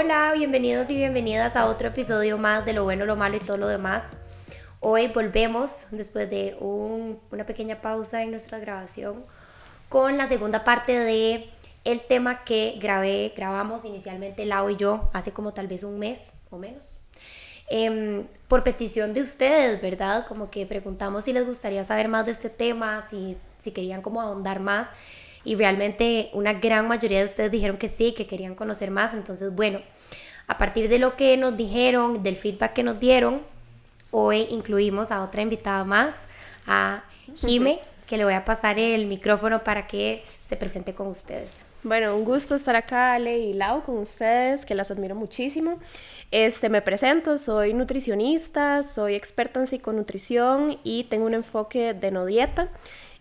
Hola, bienvenidos y bienvenidas a otro episodio más de Lo bueno, lo malo y todo lo demás. Hoy volvemos, después de una pequeña pausa en nuestra grabación, con la segunda parte de el tema que grabé, grabamos inicialmente Lau y yo hace como tal vez un mes o menos. Em, por petición de ustedes, ¿verdad? Como que preguntamos si les gustaría saber más de este tema, si, si querían como ahondar más y realmente una gran mayoría de ustedes dijeron que sí, que querían conocer más. Entonces, bueno, a partir de lo que nos dijeron, del feedback que nos dieron, hoy incluimos a otra invitada más, a Jime, que le voy a pasar el micrófono para que se presente con ustedes. Bueno, un gusto estar acá, Ale y Lau, con ustedes, que las admiro muchísimo. Este, me presento, soy nutricionista, soy experta en psiconutrición y tengo un enfoque de no dieta.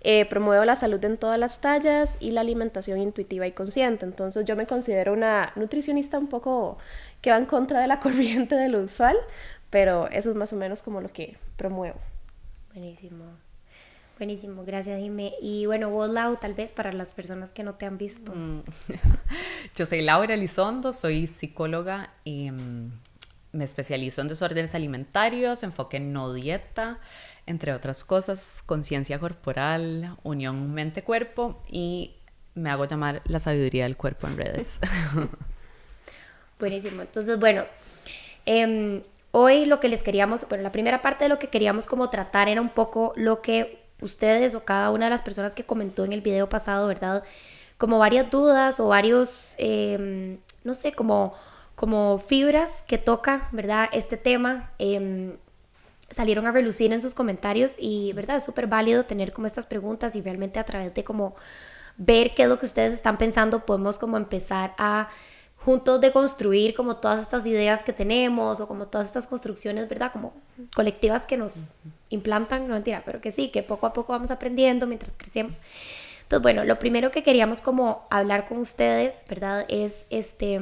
Eh, promuevo la salud en todas las tallas y la alimentación intuitiva y consciente. Entonces yo me considero una nutricionista un poco que va en contra de la corriente de lo usual, pero eso es más o menos como lo que promuevo. Buenísimo. Buenísimo, gracias Jimé. Y bueno, vos Lau, tal vez para las personas que no te han visto. Mm. Yo soy Laura Elizondo, soy psicóloga y mm, me especializo en desórdenes alimentarios, enfoque en no dieta, entre otras cosas, conciencia corporal, unión mente-cuerpo y me hago llamar la sabiduría del cuerpo en redes. Buenísimo, entonces bueno, em, hoy lo que les queríamos, bueno, la primera parte de lo que queríamos como tratar era un poco lo que ustedes o cada una de las personas que comentó en el video pasado, ¿verdad? Como varias dudas o varios, em, no sé, como, como fibras que toca, ¿verdad? Este tema. Em, salieron a relucir en sus comentarios y, ¿verdad? Es súper válido tener como estas preguntas y realmente a través de como ver qué es lo que ustedes están pensando, podemos como empezar a juntos de construir como todas estas ideas que tenemos o como todas estas construcciones, ¿verdad? Como colectivas que nos implantan, no mentira, pero que sí, que poco a poco vamos aprendiendo mientras crecemos. Entonces, bueno, lo primero que queríamos como hablar con ustedes, ¿verdad? Es este,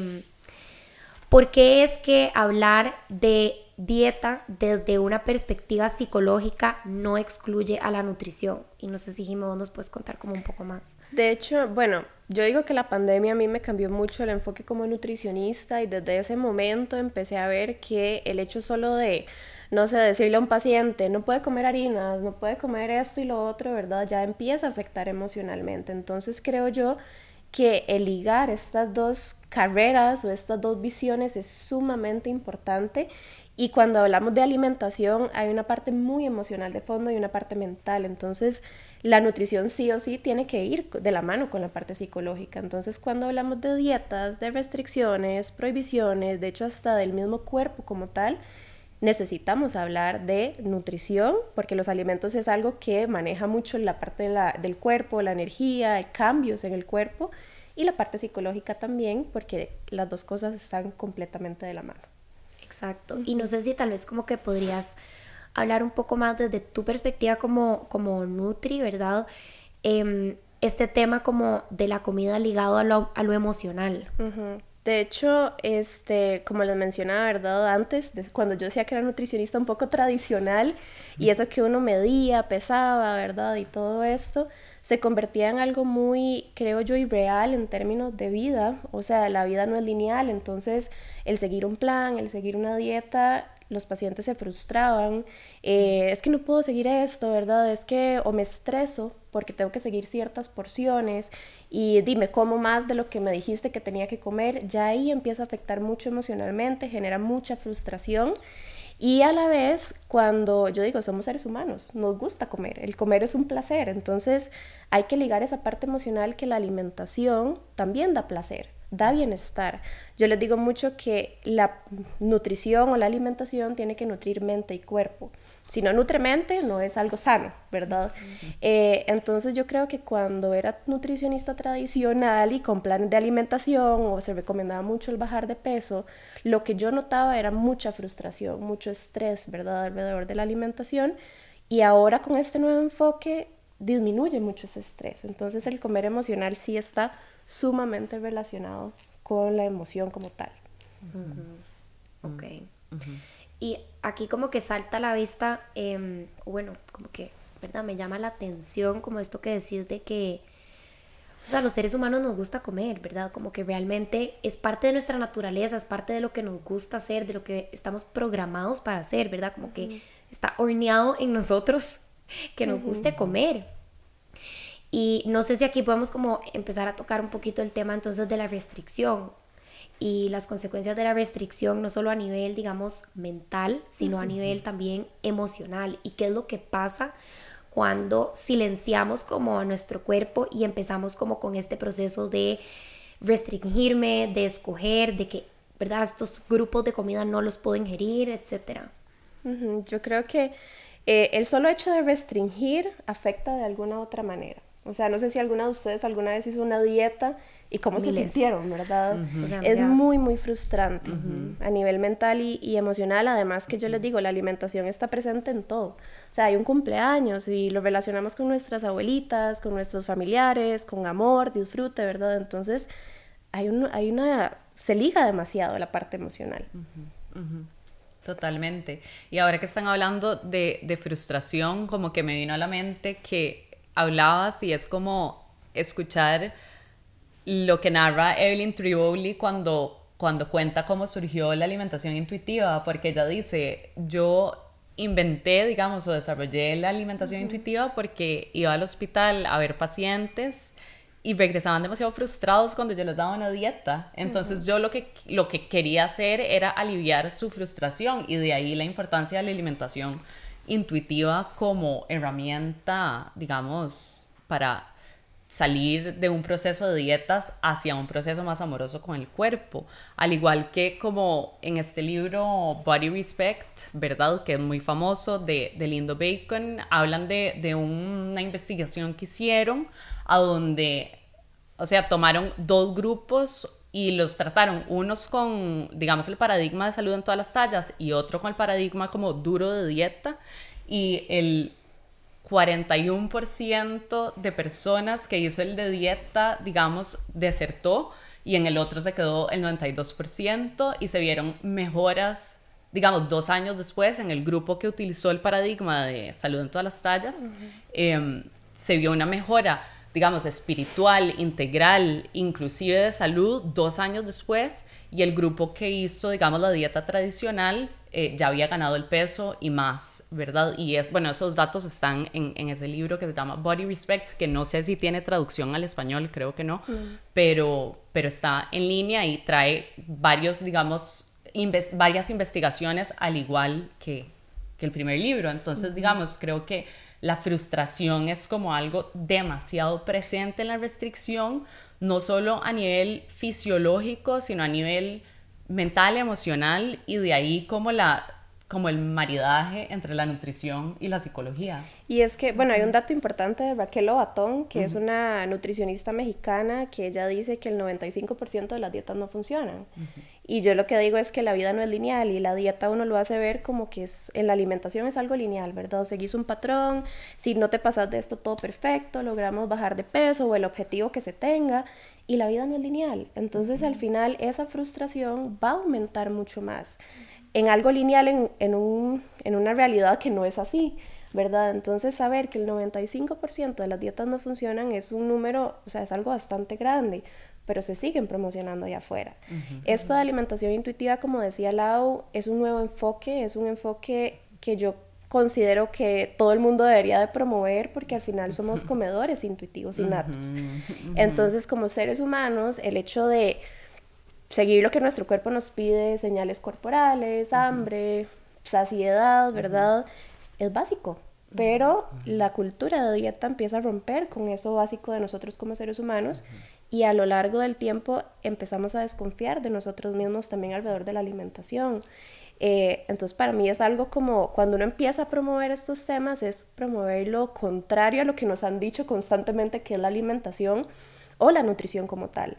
¿por qué es que hablar de dieta desde una perspectiva psicológica no excluye a la nutrición. Y no sé si Jimmy nos puedes contar como un poco más. De hecho, bueno, yo digo que la pandemia a mí me cambió mucho el enfoque como nutricionista y desde ese momento empecé a ver que el hecho solo de, no sé, decirle a un paciente, no puede comer harinas, no puede comer esto y lo otro, ¿verdad? Ya empieza a afectar emocionalmente. Entonces creo yo que el ligar estas dos carreras o estas dos visiones es sumamente importante y cuando hablamos de alimentación hay una parte muy emocional de fondo y una parte mental. Entonces la nutrición sí o sí tiene que ir de la mano con la parte psicológica. Entonces cuando hablamos de dietas, de restricciones, prohibiciones, de hecho hasta del mismo cuerpo como tal, necesitamos hablar de nutrición porque los alimentos es algo que maneja mucho la parte del cuerpo, la energía, cambios en el cuerpo y la parte psicológica también porque las dos cosas están completamente de la mano. Exacto. Y no sé si tal vez como que podrías hablar un poco más desde tu perspectiva como, como Nutri, ¿verdad? Em, este tema como de la comida ligado a lo, a lo emocional. De hecho, este, como les mencionaba, ¿verdad? Antes, cuando yo decía que era nutricionista un poco tradicional y eso que uno medía, pesaba, ¿verdad? Y todo esto, se convertía en algo muy, creo yo, irreal en términos de vida. O sea, la vida no es lineal, entonces el seguir un plan, el seguir una dieta, los pacientes se frustraban. Eh, es que no puedo seguir esto, ¿verdad? Es que o me estreso porque tengo que seguir ciertas porciones y dime, como más de lo que me dijiste que tenía que comer, ya ahí empieza a afectar mucho emocionalmente, genera mucha frustración. Y a la vez, cuando yo digo, somos seres humanos, nos gusta comer, el comer es un placer, entonces hay que ligar esa parte emocional que la alimentación también da placer, da bienestar. Yo les digo mucho que la nutrición o la alimentación tiene que nutrir mente y cuerpo. Si no nutre mente, no es algo sano, ¿verdad? Eh, entonces yo creo que cuando era nutricionista tradicional y con planes de alimentación o se recomendaba mucho el bajar de peso, lo que yo notaba era mucha frustración, mucho estrés, ¿verdad? Alrededor de la alimentación. Y ahora con este nuevo enfoque disminuye mucho ese estrés. Entonces el comer emocional sí está sumamente relacionado con la emoción como tal. Ok. Y aquí como que salta a la vista, em, bueno, como que, ¿verdad? Me llama la atención como esto que decís de que o sea, los seres humanos nos gusta comer, ¿verdad? Como que realmente es parte de nuestra naturaleza, es parte de lo que nos gusta hacer, de lo que estamos programados para hacer, ¿verdad? Como que está horneado en nosotros que nos guste comer. Y no sé si aquí podemos como empezar a tocar un poquito el tema entonces de la restricción y las consecuencias de la restricción, no solo a nivel, digamos, mental, sino a nivel también emocional. Y qué es lo que pasa cuando silenciamos como a nuestro cuerpo y empezamos como con este proceso de restringirme, de escoger, de que, ¿verdad? Estos grupos de comida no los puedo ingerir, etc. Yo creo que eh, el solo hecho de restringir afecta de alguna otra manera. O sea, no sé si alguna de ustedes alguna vez hizo una dieta y cómo se sintieron, ¿verdad? es muy, muy frustrante a nivel mental y, y, emocional. Además que yo les digo, la alimentación está presente en todo. O sea, hay un cumpleaños y lo relacionamos con nuestras abuelitas, con nuestros familiares, con amor, disfrute, ¿verdad? Entonces, hay, un, hay una... se liga demasiado la parte emocional. Totalmente. Y ahora que están hablando de, de frustración, como que me vino a la mente que hablabas y es como escuchar lo que narra Evelyn Triboli cuando, cuando cuenta cómo surgió la alimentación intuitiva, porque ella dice, yo inventé, digamos, o desarrollé la alimentación intuitiva porque iba al hospital a ver pacientes y regresaban demasiado frustrados cuando yo les daba una dieta. Entonces yo lo que, lo que quería hacer era aliviar su frustración y de ahí la importancia de la alimentación intuitiva como herramienta, digamos, para salir de un proceso de dietas hacia un proceso más amoroso con el cuerpo. Al igual que como en este libro Body Respect, ¿verdad? Que es muy famoso de, de Lindo Bacon, hablan de, de una investigación que hicieron a donde, o sea, tomaron dos grupos y los trataron unos con, digamos, el paradigma de salud en todas las tallas y otro con el paradigma como duro de dieta y el 41% de personas que hizo el de dieta, digamos, desertó y en el otro se quedó el 92% y se vieron mejoras, digamos, dos años después en el grupo que utilizó el paradigma de salud en todas las tallas, em, se vio una mejora digamos, espiritual, integral, inclusive de salud, dos años después, y el grupo que hizo, digamos, la dieta tradicional eh, ya había ganado el peso y más, ¿verdad? Y es, bueno, esos datos están en, en, ese libro que se llama Body Respect, que no sé si tiene traducción al español, creo que no, mm. pero, pero está en línea y trae varios, digamos, varias investigaciones al igual que, que el primer libro. Entonces, digamos, creo que la frustración es como algo demasiado presente en la restricción, no solo a nivel fisiológico, sino a nivel mental, emocional y de ahí como la como el maridaje entre la nutrición y la psicología. Y es que, bueno, hay un dato importante de Raquel Obatón, que es una nutricionista mexicana, que ella dice que el 95% de las dietas no funcionan. Y yo lo que digo es que la vida no es lineal y la dieta uno lo hace ver como que es, en la alimentación es algo lineal, ¿verdad? Seguís un patrón, si no te pasas de esto todo perfecto, logramos bajar de peso o el objetivo que se tenga, y la vida no es lineal. Entonces al final esa frustración va a aumentar mucho más en algo lineal, en, en, un, en una realidad que no es así, ¿verdad? Entonces saber que el 95% de las dietas no funcionan es un número, o sea, es algo bastante grande, pero se siguen promocionando allá afuera. Esto de alimentación intuitiva, como decía Lau, es un nuevo enfoque, es un enfoque que yo considero que todo el mundo debería de promover porque al final somos comedores intuitivos innatos. Entonces, como seres humanos, el hecho de seguir lo que nuestro cuerpo nos pide, señales corporales, hambre, saciedad, ¿verdad? Es básico. Pero la cultura de dieta empieza a romper con eso básico de nosotros como seres humanos y a lo largo del tiempo empezamos a desconfiar de nosotros mismos también alrededor de la alimentación. Eh, entonces para mí es algo como cuando uno empieza a promover estos temas es promover lo contrario a lo que nos han dicho constantemente que es la alimentación o la nutrición como tal.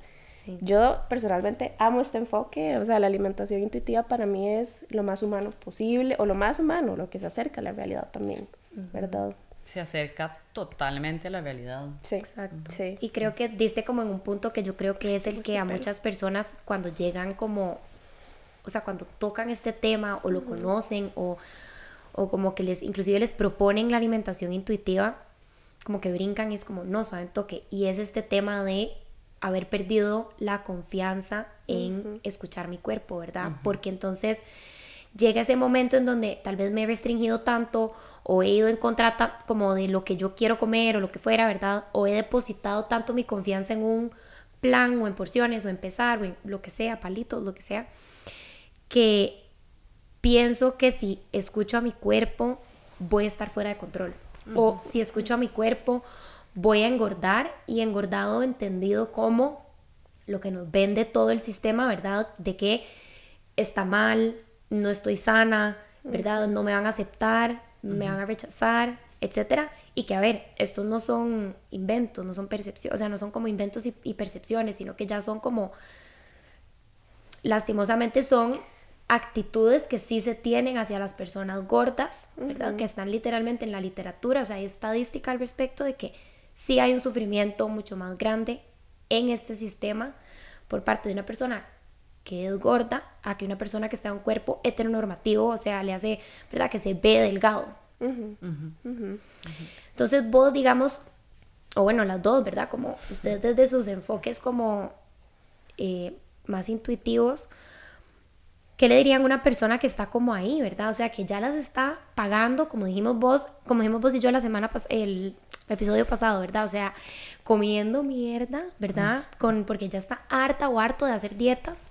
Yo personalmente amo este enfoque, o sea, la alimentación intuitiva para mí es lo más humano posible, o lo más humano, lo que se acerca a la realidad también, ¿verdad? Se acerca totalmente a la realidad. Sí, exacto. Sí. Y creo que diste como en un punto que yo creo que es el que a muchas personas cuando llegan como, o sea, cuando tocan este tema o lo conocen o, o como que les, inclusive les proponen la alimentación intuitiva, como que brincan y es como, no, suave toque. Y es este tema de haber perdido la confianza en escuchar mi cuerpo, ¿verdad? Porque entonces llega ese momento en donde tal vez me he restringido tanto o he ido en contra como de lo que yo quiero comer o lo que fuera, ¿verdad? O he depositado tanto mi confianza en un plan o en porciones o en pesar o en lo que sea, palitos, lo que sea, que pienso que si escucho a mi cuerpo voy a estar fuera de control. O si escucho a mi cuerpo voy a engordar y engordado entendido como lo que nos vende todo el sistema, ¿verdad? De que está mal, no estoy sana, ¿verdad? No me van a aceptar, me van a rechazar, etcétera. Y que, a ver, estos no son inventos, no son percepciones, o sea, no son como inventos y, percepciones, sino que ya son como, lastimosamente son actitudes que sí se tienen hacia las personas gordas, ¿verdad? Que están literalmente en la literatura, o sea, hay estadística al respecto de que sí hay un sufrimiento mucho más grande en este sistema por parte de una persona que es gorda a que una persona que está en un cuerpo heteronormativo, o sea, le hace, ¿verdad? Que se ve delgado. Entonces vos, digamos, o bueno, las dos, ¿verdad? Como ustedes desde sus enfoques como eh, más intuitivos, ¿qué le dirían a una persona que está como ahí, ¿verdad? O sea, que ya las está pagando, como dijimos vos, como dijimos vos y yo la semana pasada, el episodio pasado, ¿verdad? O sea, comiendo mierda, ¿verdad? Con, porque ya está harta o harto de hacer dietas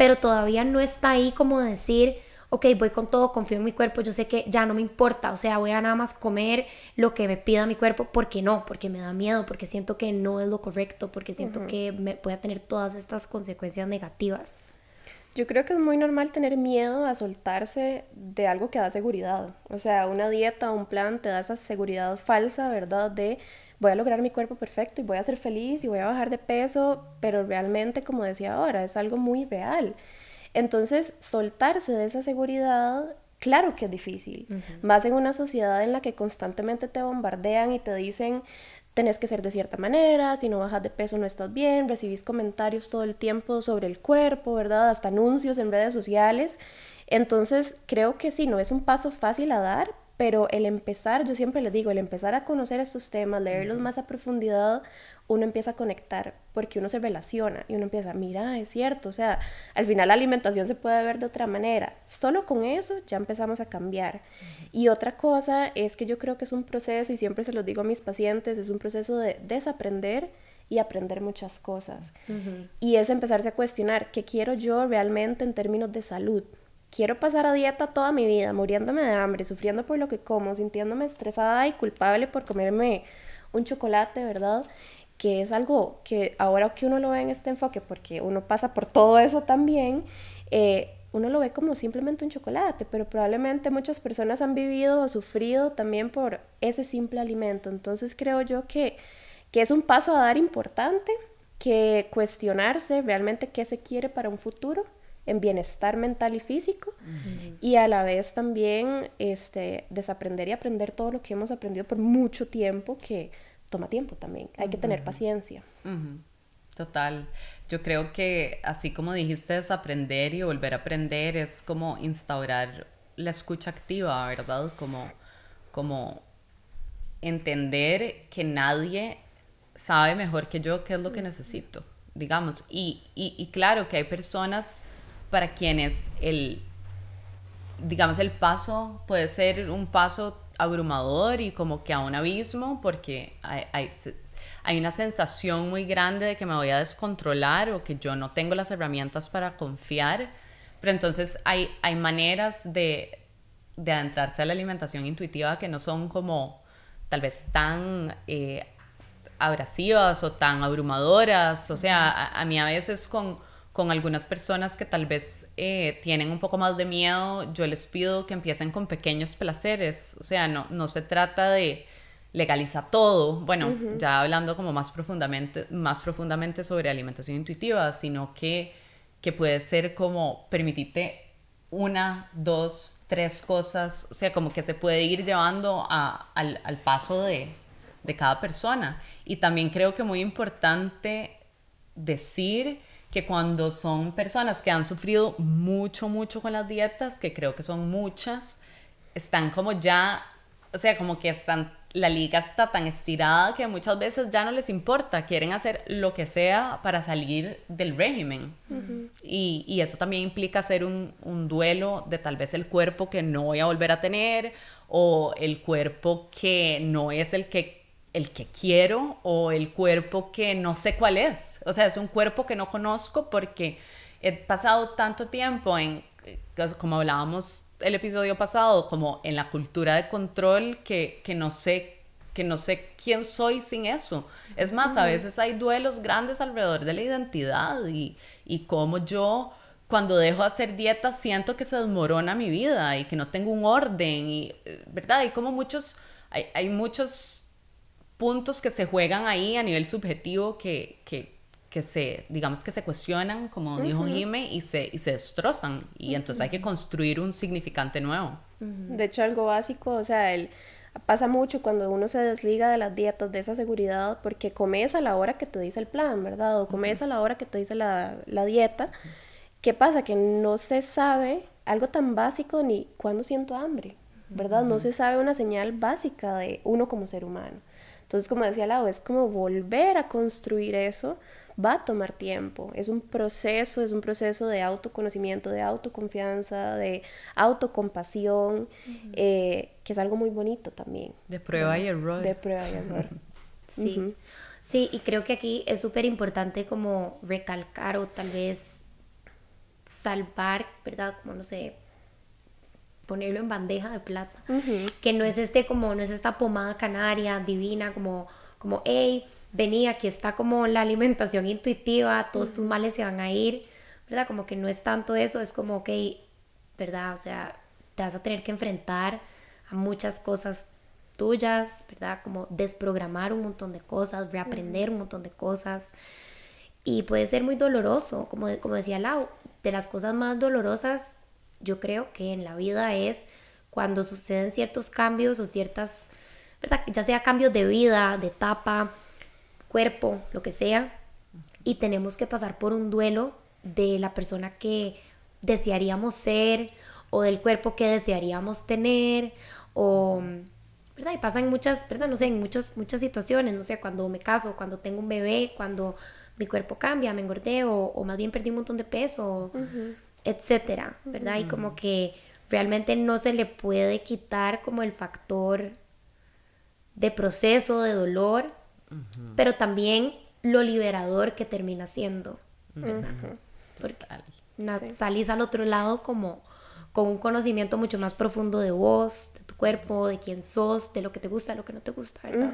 pero todavía no está ahí como decir, ok, voy con todo, confío en mi cuerpo, yo sé que ya no me importa, o sea, voy a nada más comer lo que me pida mi cuerpo, porque no, porque me da miedo, porque siento que no es lo correcto, porque siento que me, voy a tener todas estas consecuencias negativas. Yo creo que es muy normal tener miedo a soltarse de algo que da seguridad. O sea, una dieta, un plan te da esa seguridad falsa, ¿verdad? De voy a lograr mi cuerpo perfecto y voy a ser feliz y voy a bajar de peso, pero realmente, como decía ahora, es algo muy real. Entonces, soltarse de esa seguridad, claro que es difícil, más en una sociedad en la que constantemente te bombardean y te dicen, tenés que ser de cierta manera, si no bajas de peso no estás bien, recibís comentarios todo el tiempo sobre el cuerpo, ¿verdad? Hasta anuncios en redes sociales. Entonces, creo que sí, no es un paso fácil a dar, pero el empezar, yo siempre les digo, el empezar a conocer estos temas, leerlos más a profundidad, uno empieza a conectar porque uno se relaciona y uno empieza, mira, es cierto, o sea, al final la alimentación se puede ver de otra manera. Solo con eso ya empezamos a cambiar. Y otra cosa es que yo creo que es un proceso, y siempre se los digo a mis pacientes, es un proceso de desaprender y aprender muchas cosas. Y es empezarse a cuestionar qué quiero yo realmente en términos de salud quiero pasar a dieta toda mi vida, muriéndome de hambre, sufriendo por lo que como, sintiéndome estresada y culpable por comerme un chocolate, ¿verdad? Que es algo que ahora que uno lo ve en este enfoque, porque uno pasa por todo eso también, eh, uno lo ve como simplemente un chocolate, pero probablemente muchas personas han vivido o sufrido también por ese simple alimento. Entonces creo yo que, que es un paso a dar importante, que cuestionarse realmente qué se quiere para un futuro en bienestar mental y físico y a la vez también este, desaprender y aprender todo lo que hemos aprendido por mucho tiempo que toma tiempo también, hay que tener paciencia. Total, yo creo que así como dijiste desaprender y volver a aprender es como instaurar la escucha activa, ¿verdad? Como, como entender que nadie sabe mejor que yo qué es lo que necesito, digamos. Y, y, y claro que hay personas para quienes el, digamos, el paso puede ser un paso abrumador y como que a un abismo porque hay, hay, una sensación muy grande de que me voy a descontrolar o que yo no tengo las herramientas para confiar, pero entonces hay, hay maneras de, de adentrarse a la alimentación intuitiva que no son como tal vez tan eh, abrasivas o tan abrumadoras, o sea, a mí a veces con con algunas personas que tal vez eh, tienen un poco más de miedo, yo les pido que empiecen con pequeños placeres, o sea, no, no se trata de legalizar todo, bueno, ya hablando como más profundamente, más profundamente sobre alimentación intuitiva, sino que, que puede ser como permitirte una, dos, tres cosas, o sea, como que se puede ir llevando al, al paso de, de cada persona. Y también creo que muy importante decir que cuando son personas que han sufrido mucho, mucho con las dietas, que creo que son muchas, están como ya, o sea, como que están la liga está tan estirada que muchas veces ya no les importa, quieren hacer lo que sea para salir del régimen. y, y, eso también implica hacer un, un, duelo de tal vez el cuerpo que no voy a volver a tener o el cuerpo que no es el que, el que quiero o el cuerpo que no sé cuál es. O sea, es un cuerpo que no conozco porque he pasado tanto tiempo en, eh, como hablábamos el episodio pasado, como en la cultura de control que, que no sé que no sé quién soy sin eso. Es más, a veces hay duelos grandes alrededor de la identidad y, y cómo yo cuando dejo de hacer dieta siento que se desmorona mi vida y que no tengo un orden y, eh, ¿verdad? Hay como muchos, hay, hay muchos puntos que se juegan ahí a nivel subjetivo que, que, que se, digamos que se cuestionan, como dijo Jime, y se, y se destrozan. Y entonces hay que construir un significante nuevo. De hecho, algo básico, o sea, el, pasa mucho cuando uno se desliga de las dietas, de esa seguridad, porque comes a la hora que te dice el plan, ¿verdad? O comes a la hora que te dice la, la dieta. ¿Qué pasa? Que no se sabe algo tan básico ni cuándo siento hambre, ¿verdad? No se sabe una señal básica de uno como ser humano. Entonces, como decía Lau, es como volver a construir eso va a tomar tiempo. Es un proceso, es un proceso de autoconocimiento, de autoconfianza, de autocompasión, eh, que es algo muy bonito también. De prueba y error. De prueba y error. sí. Sí, y creo que aquí es súper importante como recalcar o tal vez salvar, ¿verdad? Como no sé, ponerlo en bandeja de plata. Que no es este como, no es esta pomada canaria divina, como, como, hey, vení, aquí está como la alimentación intuitiva, todos tus males se van a ir, ¿verdad? Como que no es tanto eso, es como, ok, ¿verdad? O sea, te vas a tener que enfrentar a muchas cosas tuyas, ¿verdad? Como desprogramar un montón de cosas, reaprender un montón de cosas. Y puede ser muy doloroso, como, como decía Lau, de las cosas más dolorosas yo creo que en la vida es cuando suceden ciertos cambios o ciertas, ¿verdad? Ya sea cambios de vida, de etapa, cuerpo, lo que sea, y tenemos que pasar por un duelo de la persona que desearíamos ser o del cuerpo que desearíamos tener o ¿verdad? Y pasan muchas, ¿verdad? No sé, en muchas muchas situaciones, no sé, cuando me caso, cuando tengo un bebé, cuando mi cuerpo cambia, me engordé o, más bien perdí un montón de peso, etcétera, ¿verdad? Y como que realmente no se le puede quitar como el factor de proceso, de dolor, pero también lo liberador que termina siendo. Porque salís al otro lado como con un conocimiento mucho más profundo de vos, de tu cuerpo, de quién sos, de lo que te gusta, de lo que no te gusta, ¿verdad?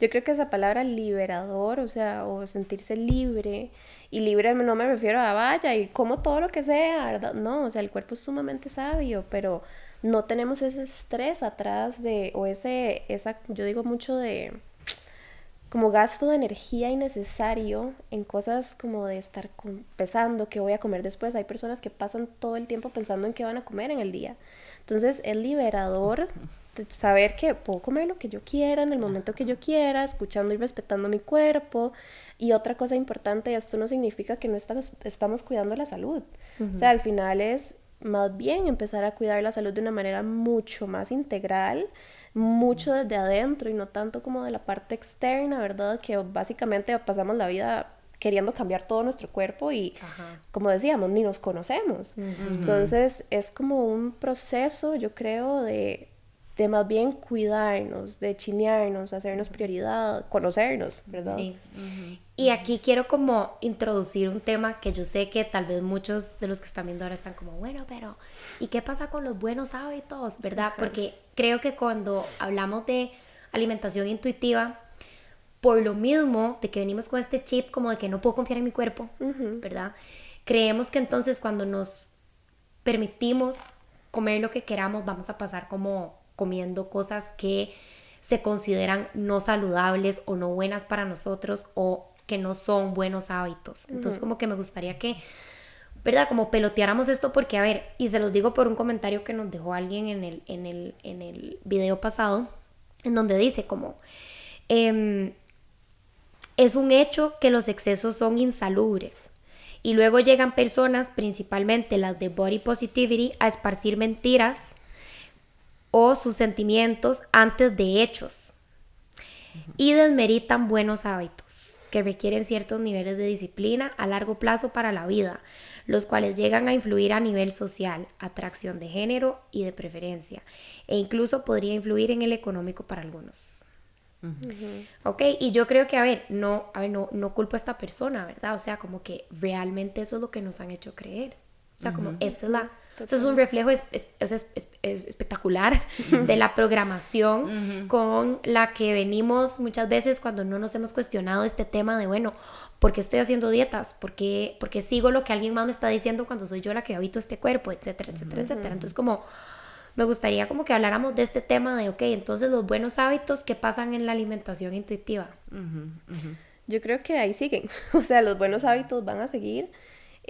Yo creo que esa palabra liberador, o sea, o sentirse libre, y libre no me refiero a vaya y como todo lo que sea, ¿verdad? No, o sea, el cuerpo es sumamente sabio, pero no tenemos ese estrés atrás de, o ese, esa, yo digo mucho de como gasto de energía innecesario en cosas como de estar pensando qué voy a comer después. Hay personas que pasan todo el tiempo pensando en qué van a comer en el día. Entonces es liberador saber que puedo comer lo que yo quiera en el momento que yo quiera, escuchando y respetando mi cuerpo. Y otra cosa importante, esto no significa que no estamos, estamos cuidando la salud. O sea, al final es más bien empezar a cuidar la salud de una manera mucho más integral mucho desde adentro y no tanto como de la parte externa, ¿verdad? Que básicamente pasamos la vida queriendo cambiar todo nuestro cuerpo y, como decíamos, ni nos conocemos. Entonces es como un proceso, yo creo, de de más bien cuidarnos, de chinearnos, hacernos prioridad, conocernos, ¿verdad? Sí. Y aquí quiero como introducir un tema que yo sé que tal vez muchos de los que están viendo ahora están como, bueno, pero ¿y qué pasa con los buenos hábitos, verdad? Porque creo que cuando hablamos de alimentación intuitiva, por lo mismo de que venimos con este chip como de que no puedo confiar en mi cuerpo, ¿verdad? Creemos que entonces cuando nos permitimos comer lo que queramos, vamos a pasar como comiendo cosas que se consideran no saludables o no buenas para nosotros o que no son buenos hábitos. Entonces como que me gustaría que, ¿verdad? Como peloteáramos esto porque, a ver, y se los digo por un comentario que nos dejó alguien en el, en el, en el video pasado, en donde dice como, em, es un hecho que los excesos son insalubres. Y luego llegan personas, principalmente las de body positivity, a esparcir mentiras o sus sentimientos antes de hechos, y desmeritan buenos hábitos que requieren ciertos niveles de disciplina a largo plazo para la vida, los cuales llegan a influir a nivel social, atracción de género y de preferencia, e incluso podría influir en el económico para algunos. Ok, y yo creo que, a ver, no, a ver, no, no culpo a esta persona, ¿verdad? O sea, como que realmente eso es lo que nos han hecho creer. O sea, como esta es la... O sea, es un reflejo es, es, es, espectacular de la programación con la que venimos muchas veces cuando no nos hemos cuestionado este tema de, bueno, ¿por qué estoy haciendo dietas? ¿Por qué, porque sigo lo que alguien más me está diciendo cuando soy yo la que habito este cuerpo? Etcétera, etcétera, etcétera. Entonces, como me gustaría como que habláramos de este tema de, ok, entonces los buenos hábitos que pasan en la alimentación intuitiva. Yo creo que ahí siguen, o sea, los buenos hábitos van a seguir.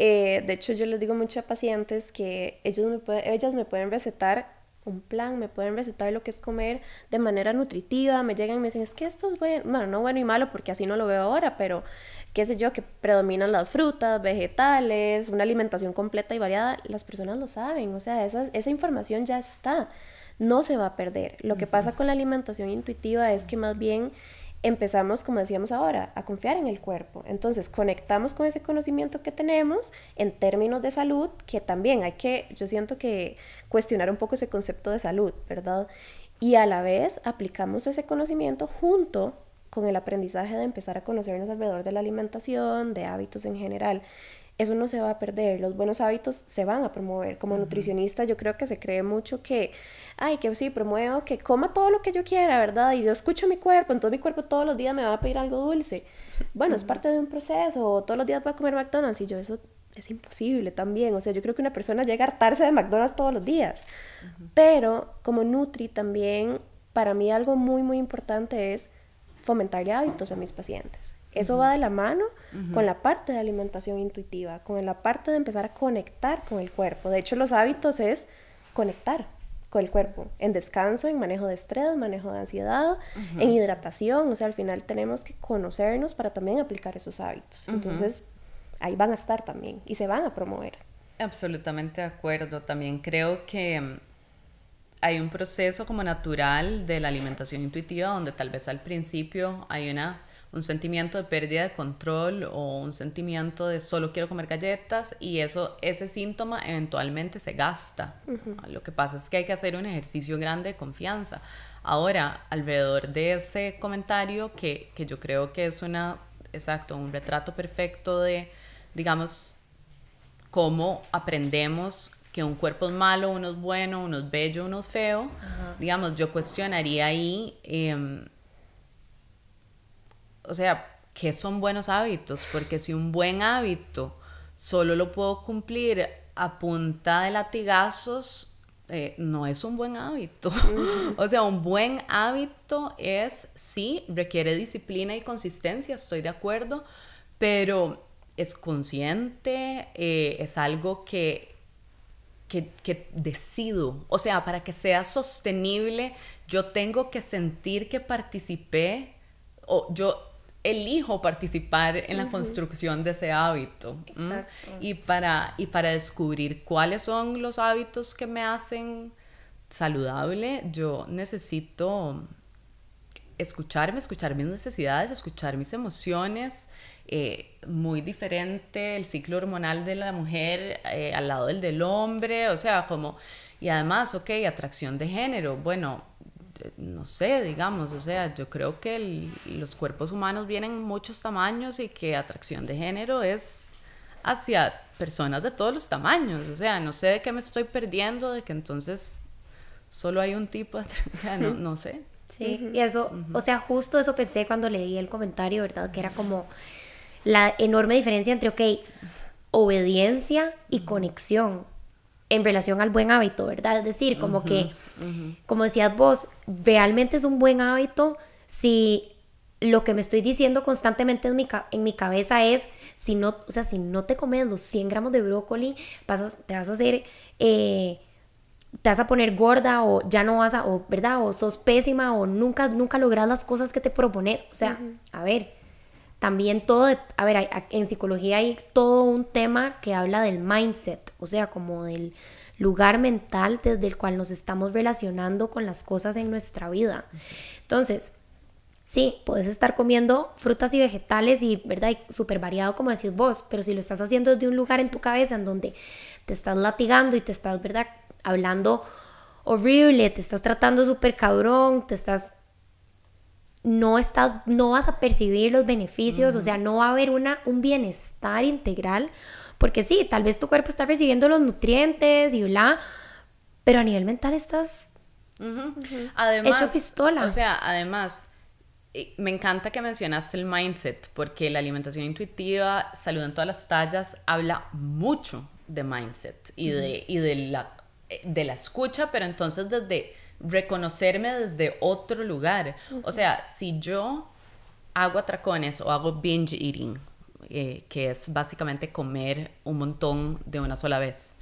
Eh, de hecho, yo les digo mucho a pacientes que ellos me ellas me pueden recetar un plan, me pueden recetar lo que es comer de manera nutritiva, me llegan y me dicen, es que esto es bueno, bueno, no bueno y malo porque así no lo veo ahora, pero qué sé yo, que predominan las frutas, vegetales, una alimentación completa y variada, las personas lo saben, o sea, esa, esa información ya está, no se va a perder. Lo que pasa con la alimentación intuitiva es que más bien empezamos, como decíamos ahora, a confiar en el cuerpo. Entonces, conectamos con ese conocimiento que tenemos en términos de salud, que también hay que, yo siento que cuestionar un poco ese concepto de salud, ¿verdad? Y a la vez aplicamos ese conocimiento junto con el aprendizaje de empezar a conocernos alrededor de la alimentación, de hábitos en general. Eso no se va a perder, los buenos hábitos se van a promover. Como nutricionista yo creo que se cree mucho que, ay, que sí, promuevo que coma todo lo que yo quiera, ¿verdad? Y yo escucho mi cuerpo, entonces mi cuerpo todos los días me va a pedir algo dulce. Bueno, es parte de un proceso, todos los días voy a comer McDonald's y yo eso es imposible también. O sea, yo creo que una persona llega a hartarse de McDonald's todos los días. Pero como Nutri también, para mí algo muy, muy importante es fomentarle hábitos a mis pacientes. Eso va de la mano con la parte de alimentación intuitiva, con la parte de empezar a conectar con el cuerpo. De hecho, los hábitos es conectar con el cuerpo, en descanso, en manejo de estrés, manejo de ansiedad, en hidratación. O sea, al final tenemos que conocernos para también aplicar esos hábitos. Entonces, ahí van a estar también y se van a promover. Absolutamente de acuerdo. También creo que mm, hay un proceso como natural de la alimentación intuitiva donde tal vez al principio hay una un sentimiento de pérdida de control o un sentimiento de solo quiero comer galletas y eso ese síntoma eventualmente se gasta. Lo que pasa es que hay que hacer un ejercicio grande de confianza. Ahora, alrededor de ese comentario que, que yo creo que es una exacto, un retrato perfecto de digamos cómo aprendemos que un cuerpo es malo, uno es bueno, uno es bello, uno es feo. Digamos, yo cuestionaría ahí eh, o sea, ¿qué son buenos hábitos? Porque si un buen hábito solo lo puedo cumplir a punta de latigazos, eh, no es un buen hábito. o sea, un buen hábito es, sí, requiere disciplina y consistencia, estoy de acuerdo, pero es consciente, eh, es algo que, que, que, decido. O sea, para que sea sostenible, yo tengo que sentir que participé, o yo elijo participar en la construcción de ese hábito. Y, para, y para descubrir cuáles son los hábitos que me hacen saludable, yo necesito escucharme, escuchar mis necesidades, escuchar mis emociones. Eh, muy diferente el ciclo hormonal de la mujer eh, al lado del del hombre, o sea, como, y además, ok, atracción de género, bueno, no sé, digamos, o sea, yo creo que los cuerpos humanos vienen en muchos tamaños y que atracción de género es hacia personas de todos los tamaños, o sea, no sé de qué me estoy perdiendo, de que entonces solo hay un tipo, o sea, no, no sé. Sí, y eso, o sea, justo eso pensé cuando leí el comentario, ¿verdad? Que era como la enorme diferencia entre, ok, obediencia y conexión en relación al buen hábito, ¿verdad? Es decir, como que, como decías vos, realmente es un buen hábito si lo que me estoy diciendo constantemente en mi, en mi cabeza es, si no, o sea, si no te comes los 100 gramos de brócoli, vas te vas a hacer, eh, te vas a poner gorda o ya no vas a, o, ¿verdad? O sos pésima o nunca, nunca logras las cosas que te propones. O sea, a ver, también todo, a ver, en psicología hay todo un tema que habla del mindset, o sea, como del lugar mental desde el cual nos estamos relacionando con las cosas en nuestra vida. Entonces, Sí, puedes estar comiendo frutas y vegetales y, ¿verdad? súper variado como decís vos, pero si lo estás haciendo desde un lugar en tu cabeza en donde te estás latigando y te estás, ¿verdad? Hablando horrible, te estás tratando súper cabrón, te estás... No, estás, no vas a percibir los beneficios, o sea, no va a haber una, un bienestar integral, porque sí, tal vez tu cuerpo está recibiendo los nutrientes y bla, pero a nivel mental estás además, hecho pistola. O sea, además, me encanta que mencionaste el mindset, porque la alimentación intuitiva, salud en todas las tallas, habla mucho de mindset y, de, y de, la, de la escucha, pero entonces desde reconocerme desde otro lugar. O sea, si yo hago atracones o hago binge eating, eh, que es básicamente comer un montón de una sola vez,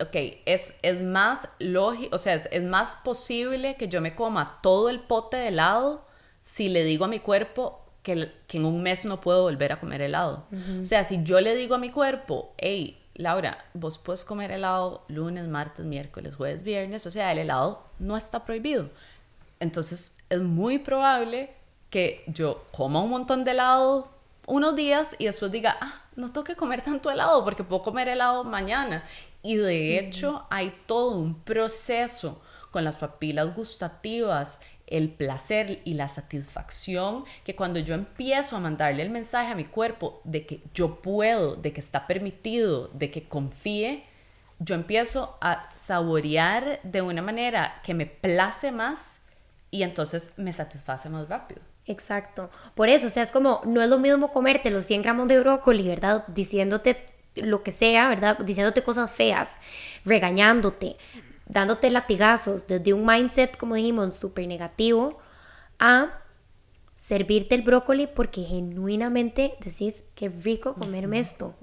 ok, es, es más lógico, o sea, es, más posible que yo me coma todo el pote de helado si le digo a mi cuerpo que, que en un mes no puedo volver a comer helado. O sea, si yo le digo a mi cuerpo, hey, Laura, vos puedes comer helado lunes, martes, miércoles, jueves, viernes, o sea, el helado no está prohibido. Entonces, es muy probable que yo coma un montón de helado unos días y después diga, ah, no tengo que comer tanto helado porque puedo comer helado mañana. Y de hecho hay todo un proceso con las papilas gustativas, el placer y la satisfacción, que cuando yo empiezo a mandarle el mensaje a mi cuerpo de que yo puedo, de que está permitido, de que confíe, yo empiezo a saborear de una manera que me place más y entonces me satisface más rápido. Exacto. Por eso, o sea, es como, no es lo mismo comerte los 100 gramos de brócoli, ¿verdad? Diciéndote lo que sea, ¿verdad? Diciéndote cosas feas, regañándote, dándote latigazos desde un mindset, como dijimos, súper negativo, a servirte el brócoli porque genuinamente decís, qué rico comerme esto.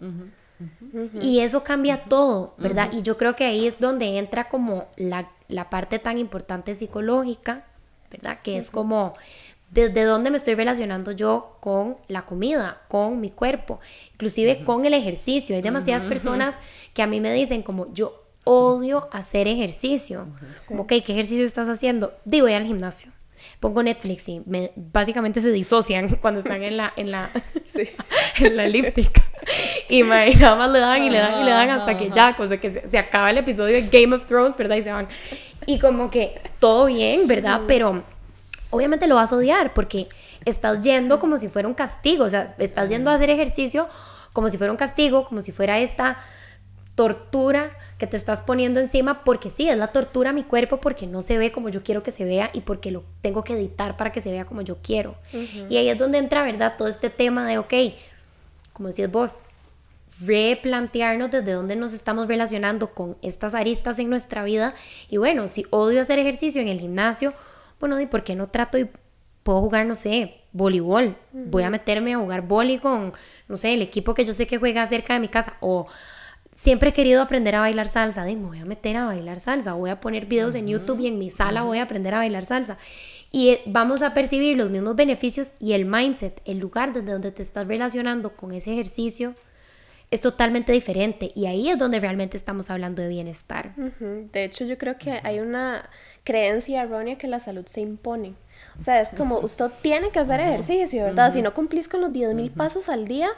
Y eso cambia todo, ¿verdad? Y yo creo que ahí es donde entra como la, la parte tan importante psicológica, ¿verdad? Que es como desde dónde me estoy relacionando yo con la comida, con mi cuerpo, inclusive con el ejercicio. Hay demasiadas personas que a mí me dicen como yo odio hacer ejercicio. Como, ¿qué ejercicio estás haciendo? Digo, voy al gimnasio. Pongo Netflix y me, básicamente se disocian cuando están en la, en la, en la elíptica. Y nada más le dan y le dan y le dan hasta que ya, cosa que se, se, acaba el episodio de Game of Thrones, ¿verdad? Y se van. Y como que todo bien, ¿verdad? Pero obviamente lo vas a odiar porque estás yendo como si fuera un castigo, o sea, estás yendo a hacer ejercicio como si fuera un castigo, como si fuera esta tortura que te estás poniendo encima, porque sí, es la tortura a mi cuerpo porque no se ve como yo quiero que se vea y porque lo tengo que editar para que se vea como yo quiero. Y ahí es donde entra, ¿verdad? Todo este tema de, ok, como decías vos, replantearnos desde dónde nos estamos relacionando con estas aristas en nuestra vida. Y bueno, si odio hacer ejercicio en el gimnasio, bueno, ¿y por qué no trato y puedo jugar, no sé, voleibol? Voy a meterme a jugar voleibol con, no sé, el equipo que yo sé que juega cerca de mi casa. O siempre he querido aprender a bailar salsa. me voy a meter a bailar salsa. Voy a poner videos en YouTube y en mi sala voy a aprender a bailar salsa. Y eh, vamos a percibir los mismos beneficios y el mindset, el lugar desde donde te estás relacionando con ese ejercicio es totalmente diferente y ahí es donde realmente estamos hablando de bienestar. De hecho, yo creo que hay una creencia errónea que la salud se impone. O sea, es como usted tiene que hacer ejercicio, ¿verdad? Si no cumplís con los 10.000 pasos al día,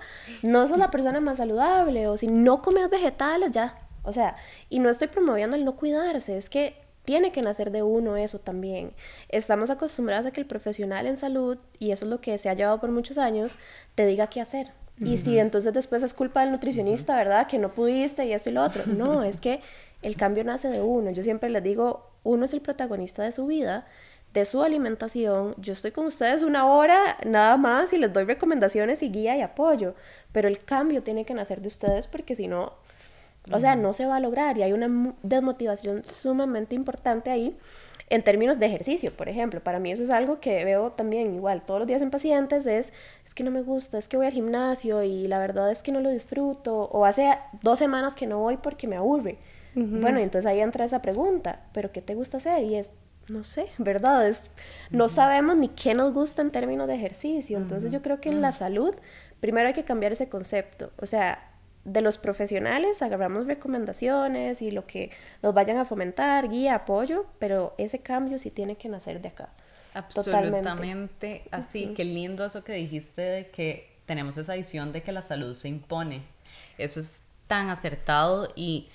no sos la persona más saludable. O si no comes vegetales, ya. O sea, y no estoy promoviendo el no cuidarse, es que tiene que nacer de uno eso también. Estamos acostumbrados a que el profesional en salud, y eso es lo que se ha llevado por muchos años, te diga qué hacer. Y si entonces después es culpa del nutricionista, ¿verdad? Que no pudiste y esto y lo otro. No, es que el cambio nace de uno. Yo siempre les digo, uno es el protagonista de su vida, de su alimentación. Yo estoy con ustedes una hora nada más y les doy recomendaciones y guía y apoyo, pero el cambio tiene que nacer de ustedes porque si no, o sea, no se va a lograr y hay una desmotivación sumamente importante ahí en términos de ejercicio, por ejemplo. Para mí eso es algo que veo también igual todos los días en pacientes, es, es que no me gusta, es que voy al gimnasio y la verdad es que no lo disfruto, o hace dos semanas que no voy porque me aburre. Bueno, entonces ahí entra esa pregunta, ¿pero qué te gusta hacer? Y es, no sé, ¿verdad? Es, no sabemos ni qué nos gusta en términos de ejercicio. Entonces yo creo que en la salud, primero hay que cambiar ese concepto. O sea, de los profesionales agarramos recomendaciones y lo que nos vayan a fomentar, guía, apoyo, pero ese cambio sí tiene que nacer de acá. Absolutamente así, qué lindo eso que dijiste de que tenemos esa visión de que la salud se impone. Eso es tan acertado y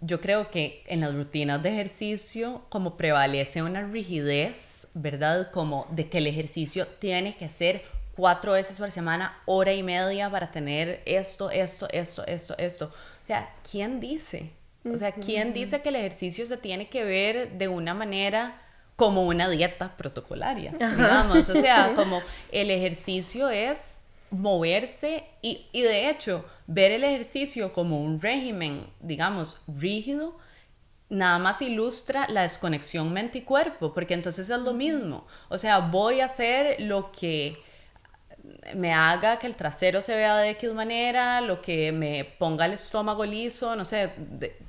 yo creo que en las rutinas de ejercicio como prevalece una rigidez, ¿verdad? Como de que el ejercicio tiene que ser cuatro veces por semana, hora y media para tener esto, esto, esto, esto, esto. O sea, ¿quién dice? O sea, ¿quién dice que el ejercicio se tiene que ver de una manera como una dieta protocolaria? Digamos, o sea, como el ejercicio es moverse y, y de hecho ver el ejercicio como un régimen, digamos, rígido, nada más ilustra la desconexión mente y cuerpo, porque entonces es lo mismo. O sea, voy a hacer lo que me haga que el trasero se vea de X manera, lo que me ponga el estómago liso, no sé,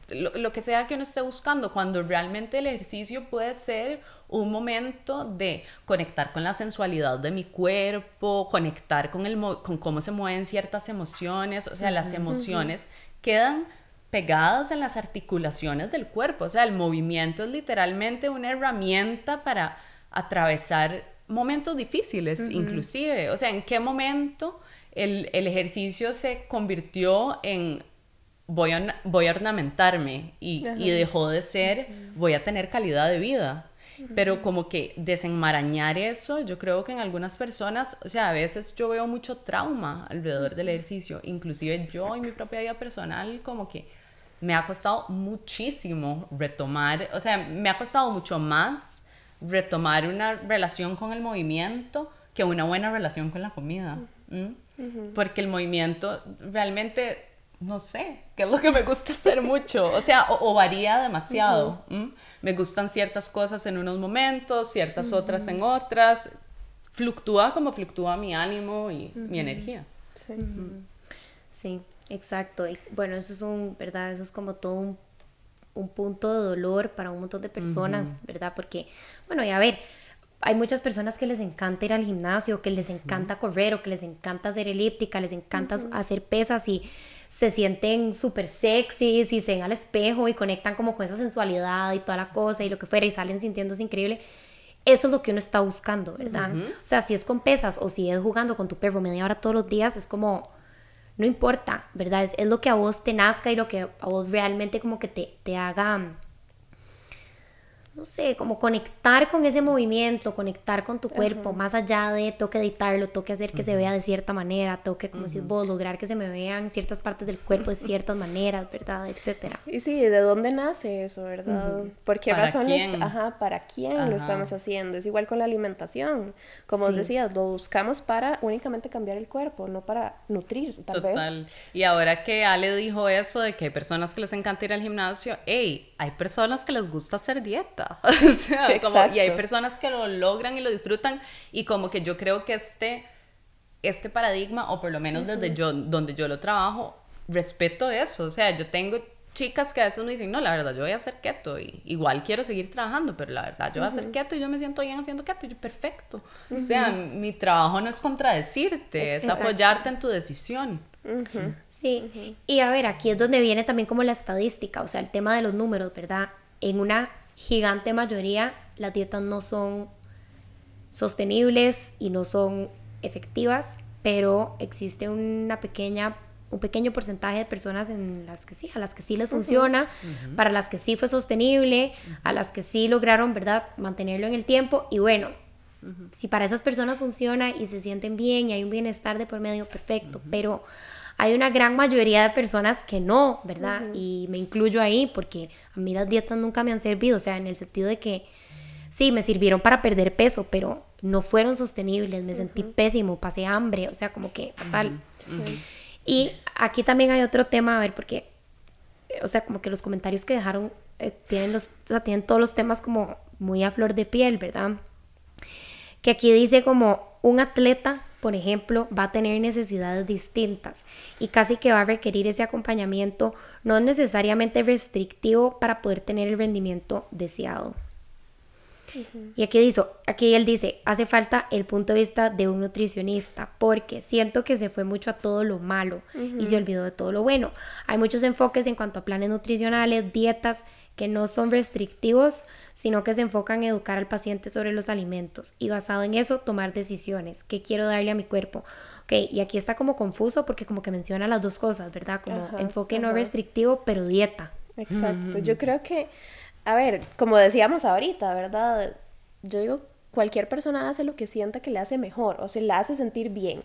lo, que sea que uno esté buscando, cuando realmente el ejercicio puede ser un momento de conectar con la sensualidad de mi cuerpo, conectar con, el, con cómo se mueven ciertas emociones, o sea, las emociones quedan pegadas en las articulaciones del cuerpo, o sea, el movimiento es literalmente una herramienta para atravesar momentos difíciles, inclusive. O sea, ¿en qué momento el, ejercicio se convirtió en voy a, voy a ornamentarme y, dejó de ser voy a tener calidad de vida? Pero como que desenmarañar eso, yo creo que en algunas personas, o sea, a veces yo veo mucho trauma alrededor del ejercicio, inclusive yo en mi propia vida personal, como que me ha costado muchísimo retomar, o sea, me ha costado mucho más retomar una relación con el movimiento que una buena relación con la comida. Porque el movimiento realmente, no sé, qué es lo que me gusta hacer mucho. O sea, o, varía demasiado. Me gustan ciertas cosas en unos momentos, ciertas otras en otras. Fluctúa como fluctúa mi ánimo y mi energía. Sí. sí, exacto. Y bueno, eso es un, ¿verdad? Eso es como todo un un punto de dolor para un montón de personas, ¿verdad? Porque, bueno, y a ver, hay muchas personas que les encanta ir al gimnasio, que les encanta correr o que les encanta hacer elíptica, les encanta hacer pesas y se sienten súper sexys y se ven al espejo y conectan como con esa sensualidad y toda la cosa y lo que fuera y salen sintiéndose increíble. Eso es lo que uno está buscando, ¿verdad? O sea, si es con pesas o si es jugando con tu perro media hora todos los días, es como no importa, ¿verdad? Es, lo que a vos te nazca y lo que a vos realmente como que te, te haga no sé, como conectar con ese movimiento, conectar con tu cuerpo, más allá de tengo que editarlo, tengo que hacer que se vea de cierta manera, tengo que, como decís vos, lograr que se me vean ciertas partes del cuerpo de ciertas maneras, ¿verdad? Etcétera. Y sí, ¿de dónde nace eso, verdad? ¿Por qué razones? Ajá, ¿para quién lo estamos haciendo? Es igual con la alimentación. Como os decías, lo buscamos para únicamente cambiar el cuerpo, no para nutrir, tal Total. Y ahora que Ale dijo eso de que hay personas que les encanta ir al gimnasio, hey, hay personas que les gusta hacer dieta. o sea, como, y hay personas que lo logran y lo disfrutan y como que yo creo que este, este paradigma, o por lo menos desde yo, donde yo lo trabajo, respeto eso. O sea, yo tengo chicas que a veces me dicen, no, la verdad, yo voy a hacer keto y igual quiero seguir trabajando, pero la verdad, yo voy a hacer keto y yo me siento bien haciendo keto y yo, perfecto. O sea, mi trabajo no es contradecirte, es apoyarte en tu decisión. Sí, y a ver, aquí es donde viene también como la estadística, o sea, el tema de los números, ¿verdad? En una gigante mayoría las dietas no son sostenibles y no son efectivas, pero existe una pequeña un pequeño porcentaje de personas en las que sí, a las que sí les funciona, para las que sí fue sostenible, a las que sí lograron, ¿verdad?, mantenerlo en el tiempo. Y bueno, si para esas personas funciona y se sienten bien y hay un bienestar de por medio, perfecto, pero hay una gran mayoría de personas que no, ¿verdad? Y me incluyo ahí porque a mí las dietas nunca me han servido, o sea, en el sentido de que sí, me sirvieron para perder peso, pero no fueron sostenibles, me sentí pésimo, pasé hambre, o sea, como que fatal. Y aquí también hay otro tema, a ver, porque, o sea, como que los comentarios que dejaron eh, tienen, los, o sea, tienen todos los temas como muy a flor de piel, ¿verdad? Que aquí dice como un atleta por ejemplo, va a tener necesidades distintas y casi que va a requerir ese acompañamiento no necesariamente restrictivo para poder tener el rendimiento deseado. Y aquí, dice, aquí él dice, hace falta el punto de vista de un nutricionista, porque siento que se fue mucho a todo lo malo y se olvidó de todo lo bueno. Hay muchos enfoques en cuanto a planes nutricionales, dietas que no son restrictivos, sino que se enfocan en educar al paciente sobre los alimentos y basado en eso tomar decisiones. ¿Qué quiero darle a mi cuerpo? Ok, y aquí está como confuso porque como que menciona las dos cosas, ¿verdad? Como enfoque no restrictivo, pero dieta. Exacto, yo creo que a ver, como decíamos ahorita, ¿verdad? Yo digo, cualquier persona hace lo que sienta que le hace mejor o se le hace sentir bien.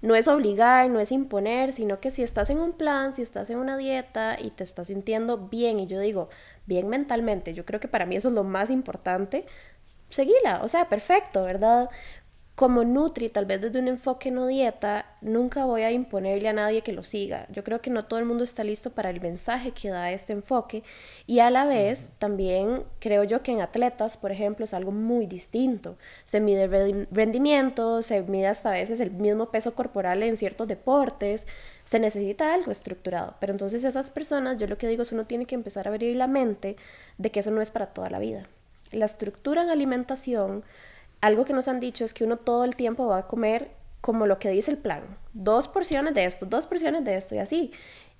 No es obligar, no es imponer, sino que si estás en un plan, si estás en una dieta y te estás sintiendo bien, y yo digo, bien mentalmente, yo creo que para mí eso es lo más importante, seguila, o sea, perfecto, ¿verdad? Como Nutri, tal vez desde un enfoque no dieta, nunca voy a imponerle a nadie que lo siga. Yo creo que no todo el mundo está listo para el mensaje que da este enfoque y a la vez también creo yo que en atletas, por ejemplo, es algo muy distinto. Se mide rendimiento, se mide hasta a veces el mismo peso corporal en ciertos deportes, se necesita algo estructurado. Pero entonces esas personas, yo lo que digo es uno tiene que empezar a abrir la mente de que eso no es para toda la vida. La estructura en alimentación algo que nos han dicho es que uno todo el tiempo va a comer como lo que dice el plan. Dos porciones de esto, dos porciones de esto y así.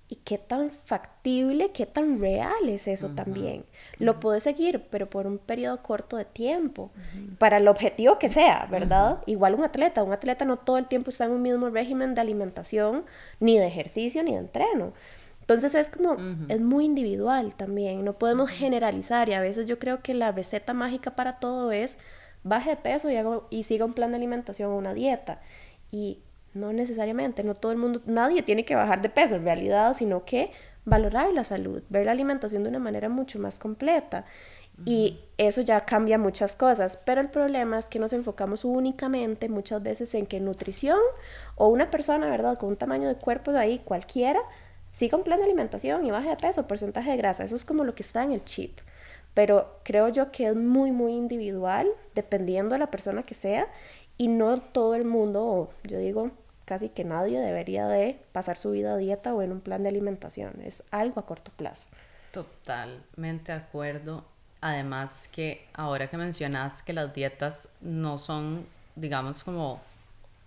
¿Y qué tan factible, qué tan real es eso también? Lo puedes seguir, pero por un periodo corto de tiempo, para el objetivo que sea, ¿verdad? Igual un atleta, un atleta no todo el tiempo está en un mismo régimen de alimentación, ni de ejercicio, ni de entreno. Entonces es como, es muy individual también, no podemos generalizar y a veces yo creo que la receta mágica para todo es baje de peso y, hago, y siga un plan de alimentación o una dieta. Y no necesariamente, no todo el mundo, nadie tiene que bajar de peso en realidad, sino que valorar la salud, ver la alimentación de una manera mucho más completa. Y eso ya cambia muchas cosas, pero el problema es que nos enfocamos únicamente muchas veces en que nutrición o una persona, ¿verdad?, con un tamaño de cuerpo de ahí cualquiera, siga un plan de alimentación y baje de peso, porcentaje de grasa, eso es como lo que está en el chip pero creo yo que es muy, muy individual, dependiendo de la persona que sea, y no todo el mundo, yo digo casi que nadie debería de pasar su vida a dieta o en un plan de alimentación, es algo a corto plazo. Totalmente de acuerdo. Además que ahora que mencionas que las dietas no son, digamos, como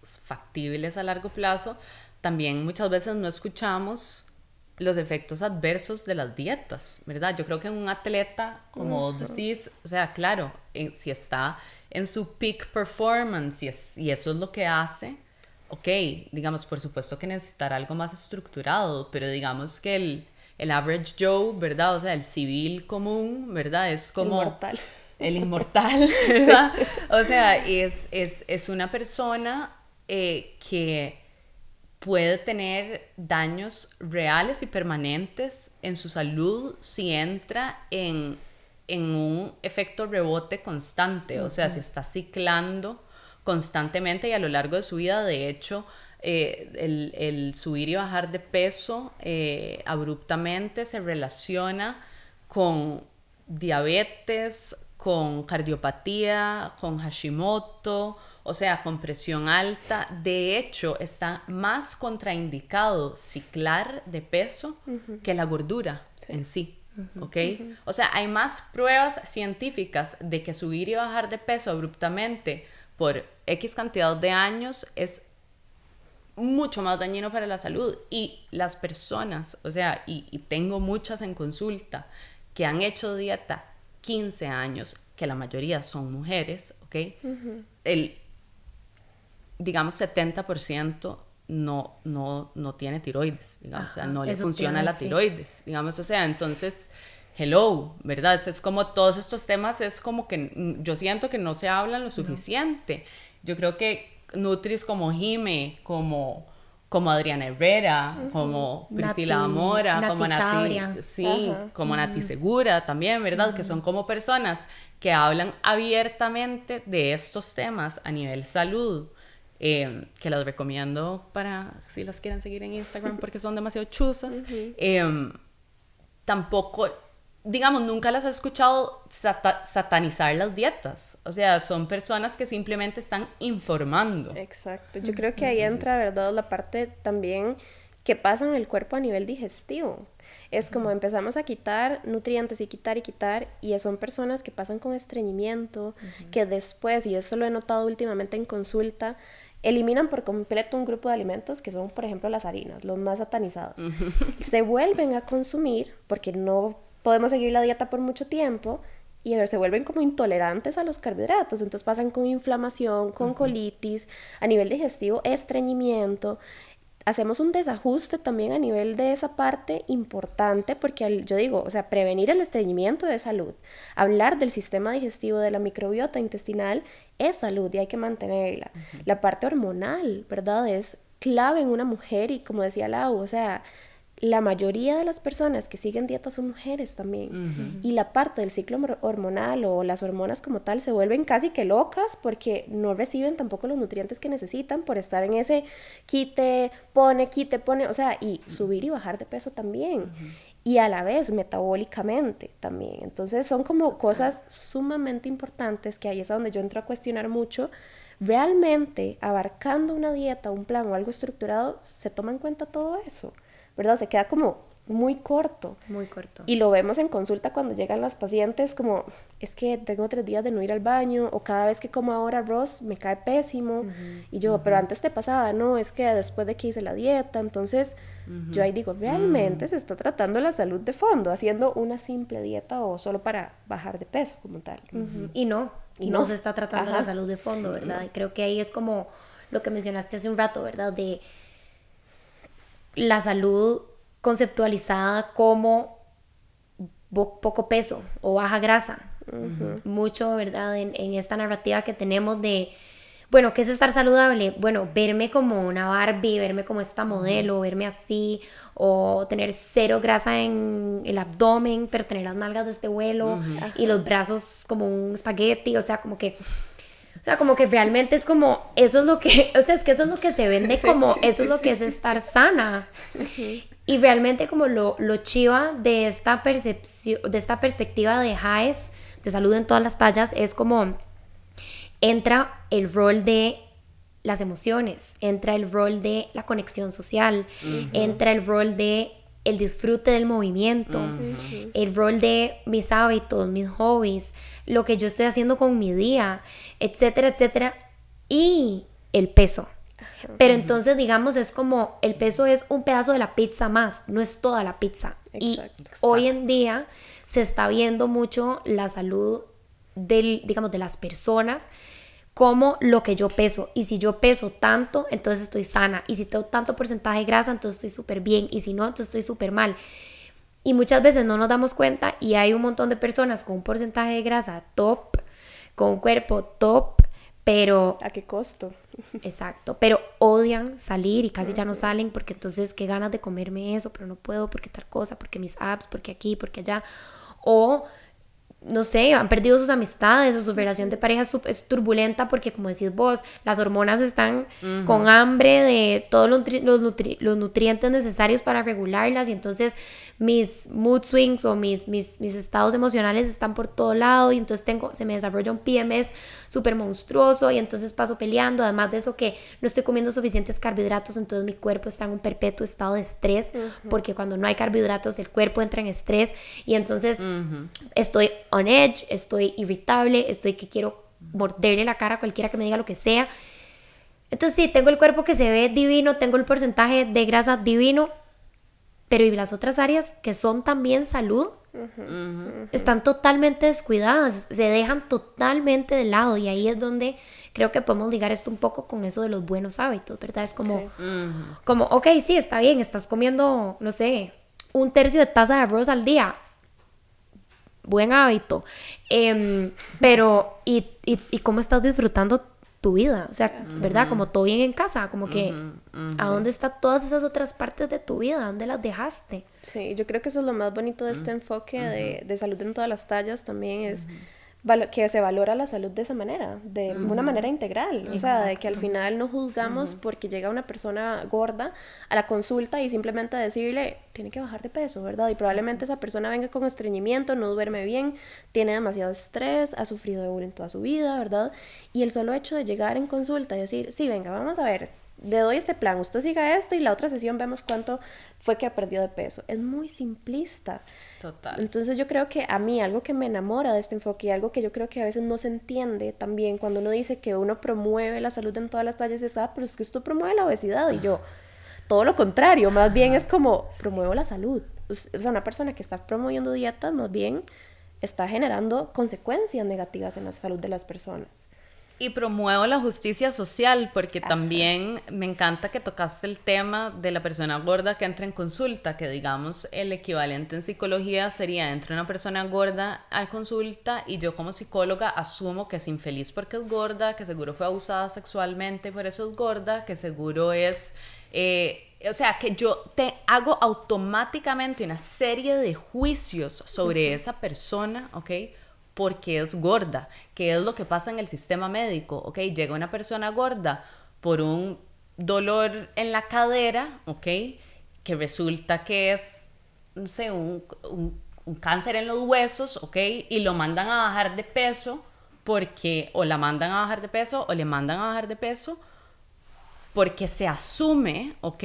factibles a largo plazo, también muchas veces no escuchamos los efectos adversos de las dietas, ¿verdad? Yo creo que un atleta, como decís, o sea, claro, si está en su peak performance y, es, y eso es lo que hace, ok, digamos, por supuesto que necesitará algo más estructurado, pero digamos que el, el average Joe, ¿verdad? O sea, el civil común, ¿verdad? Es como... El inmortal. El inmortal, ¿verdad? O sea, es, es, es una persona eh, que puede tener daños reales y permanentes en su salud si entra en, un efecto rebote constante, o sea, si está ciclando constantemente y a lo largo de su vida, de hecho, eh, el, subir y bajar de peso eh, abruptamente se relaciona con diabetes, con cardiopatía, con Hashimoto, o sea, con presión alta. De hecho, está más contraindicado ciclar de peso que la gordura en sí. ¿Ok? O sea, hay más pruebas científicas de que subir y bajar de peso abruptamente por X cantidad de años es mucho más dañino para la salud. Y las personas, o sea, y, y tengo muchas en consulta que han hecho dieta 15 años, que la mayoría son mujeres, ¿ok? El digamos, 70% no, no, no tiene tiroides, digamos, o sea, no le funciona la tiroides, digamos, o sea, entonces, hello, ¿verdad? Es, como todos estos temas, es como que yo siento que no se hablan lo suficiente. Yo creo que Nutris como Jime, como como Adriana Herrera, como Priscila Amora, como Nati, sí, como Nati Segura también, ¿verdad? Que son como personas que hablan abiertamente de estos temas a nivel salud Em, que las recomiendo para si las quieren seguir en Instagram porque son demasiado chuzas. Em, tampoco, digamos, nunca las he escuchado satanizar las dietas. O sea, son personas que simplemente están informando. Exacto. Yo creo que ahí entra, ¿verdad? La parte también que pasan en el cuerpo a nivel digestivo. Es como empezamos a quitar nutrientes y quitar y quitar y son personas que pasan con estreñimiento, que después, y eso lo he notado últimamente en consulta, eliminan por completo un grupo de alimentos que son, por ejemplo, las harinas, los más satanizados. Se vuelven a consumir porque no podemos seguir la dieta por mucho tiempo y se vuelven como intolerantes a los carbohidratos, entonces pasan con inflamación, con colitis, a nivel digestivo, estreñimiento, hacemos un desajuste también a nivel de esa parte importante, porque yo digo, o sea, prevenir el estreñimiento de salud, hablar del sistema digestivo, de la microbiota intestinal, es salud y hay que mantenerla. La parte hormonal, ¿verdad? Es clave en una mujer y como decía Lau, o sea, la mayoría de las personas que siguen dietas son mujeres también. Y la parte del ciclo hormonal o las hormonas como tal se vuelven casi que locas porque no reciben tampoco los nutrientes que necesitan por estar en ese quite, pone, quite, pone, o sea, y subir y bajar de peso también. Y a la vez metabólicamente también. Entonces son como cosas sumamente importantes que ahí es donde yo entro a cuestionar mucho. Realmente abarcando una dieta, un plan o algo estructurado, ¿se toma en cuenta todo eso? ¿Verdad? Se queda como muy corto. Muy corto. Y lo vemos en consulta cuando llegan las pacientes como, es que tengo tres días de no ir al baño o cada vez que como ahora arroz me cae pésimo. y yo, pero antes te pasaba, no, es que después de que hice la dieta, entonces yo ahí digo, realmente se está tratando la salud de fondo, haciendo una simple dieta o solo para bajar de peso como tal. Y no, y no. se está tratando la salud de fondo, ¿verdad? Y creo que ahí es como lo que mencionaste hace un rato, ¿verdad? De la salud conceptualizada como poco peso o baja grasa. Mucho, ¿verdad? En, esta narrativa que tenemos de, bueno, ¿qué es estar saludable? Bueno, verme como una Barbie, verme como esta modelo, verme así, o tener cero grasa en el abdomen, pero tener las nalgas de este vuelo y los brazos como un espagueti, o sea, como que o sea, como que realmente es como, eso es lo que, o sea, es que eso es lo que se vende como, eso es lo que es estar sana. Y realmente como lo, lo chiva de esta percepción, de esta perspectiva de HAES, de salud en todas las tallas, es como entra el rol de las emociones, entra el rol de la conexión social, entra el rol de el disfrute del movimiento, el rol de mis hábitos, mis hobbies, lo que yo estoy haciendo con mi día, etcétera, etcétera, y el peso. Pero entonces, digamos, es como el peso es un pedazo de la pizza más, no es toda la pizza. Y hoy en día se está viendo mucho la salud del, digamos, de las personas como lo que yo peso. Y si yo peso tanto, entonces estoy sana. Y si tengo tanto porcentaje de grasa, entonces estoy súper bien. Y si no, entonces estoy súper mal. Y muchas veces no nos damos cuenta y hay un montón de personas con un porcentaje de grasa top, con un cuerpo top, pero... ¿A qué costo? Exacto, pero odian salir y casi ya no salen porque entonces qué ganas de comerme eso, pero no puedo porque tal cosa, porque mis apps, porque aquí, porque allá. O no sé, han perdido sus amistades o su relación de pareja es turbulenta porque, como decís vos, las hormonas están con hambre de todos los, los, nutrientes necesarios para regularlas y entonces mis mood swings o mis, mis, mis, estados emocionales están por todo lado y entonces tengo, se me desarrolla un PMS súper monstruoso y entonces paso peleando, además de eso que no estoy comiendo suficientes carbohidratos, entonces mi cuerpo está en un perpetuo estado de estrés porque cuando no hay carbohidratos el cuerpo entra en estrés y entonces estoy on edge, estoy irritable, estoy que quiero morderle la cara a cualquiera que me diga lo que sea. Entonces sí, tengo el cuerpo que se ve divino, tengo el porcentaje de grasa divino, pero y las otras áreas que son también salud están totalmente descuidadas, se dejan totalmente de lado y ahí es donde creo que podemos ligar esto un poco con eso de los buenos hábitos, ¿verdad? Es como, como ok, sí, está bien, estás comiendo, no sé, un tercio de taza de arroz al día, buen hábito, em, pero ¿y, y, y cómo estás disfrutando tu vida, o sea, ¿verdad? Como todo bien en casa, como que ¿a dónde están todas esas otras partes de tu vida? ¿Dónde las dejaste? Sí, yo creo que eso es lo más bonito de este enfoque de, de, salud en todas las tallas también es que se valora la salud de esa manera, de una manera integral, o sea, de que al final no juzgamos porque llega una persona gorda a la consulta y simplemente decirle, tiene que bajar de peso, ¿verdad? Y probablemente esa persona venga con estreñimiento, no duerme bien, tiene demasiado estrés, ha sufrido de bullying toda su vida, ¿verdad? Y el solo hecho de llegar en consulta y decir, sí, venga, vamos a ver, le doy este plan, usted siga esto y la otra sesión vemos cuánto fue que ha perdido de peso. Es muy simplista. Total. Entonces yo creo que a mí algo que me enamora de este enfoque y algo que yo creo que a veces no se entiende también cuando uno dice que uno promueve la salud en todas las tallas es, ah, pero es que esto promueve la obesidad y yo, todo lo contrario, más bien es como promuevo la salud. O sea, una persona que está promoviendo dietas más bien está generando consecuencias negativas en la salud de las personas. Y promuevo la justicia social porque también me encanta que tocaste el tema de la persona gorda que entra en consulta, que digamos el equivalente en psicología sería entra una persona gorda a consulta y yo como psicóloga asumo que es infeliz porque es gorda, que seguro fue abusada sexualmente, por eso es gorda, que seguro es... Eh, o sea, que yo te hago automáticamente una serie de juicios sobre esa persona, ¿ok? Porque es gorda, que es lo que pasa en el sistema médico, ¿ok? Llega una persona gorda por un dolor en la cadera, ¿ok? Que resulta que es, no sé, un, un, cáncer en los huesos, ¿ok? Y lo mandan a bajar de peso porque o la mandan a bajar de peso o le mandan a bajar de peso porque se asume, ¿ok?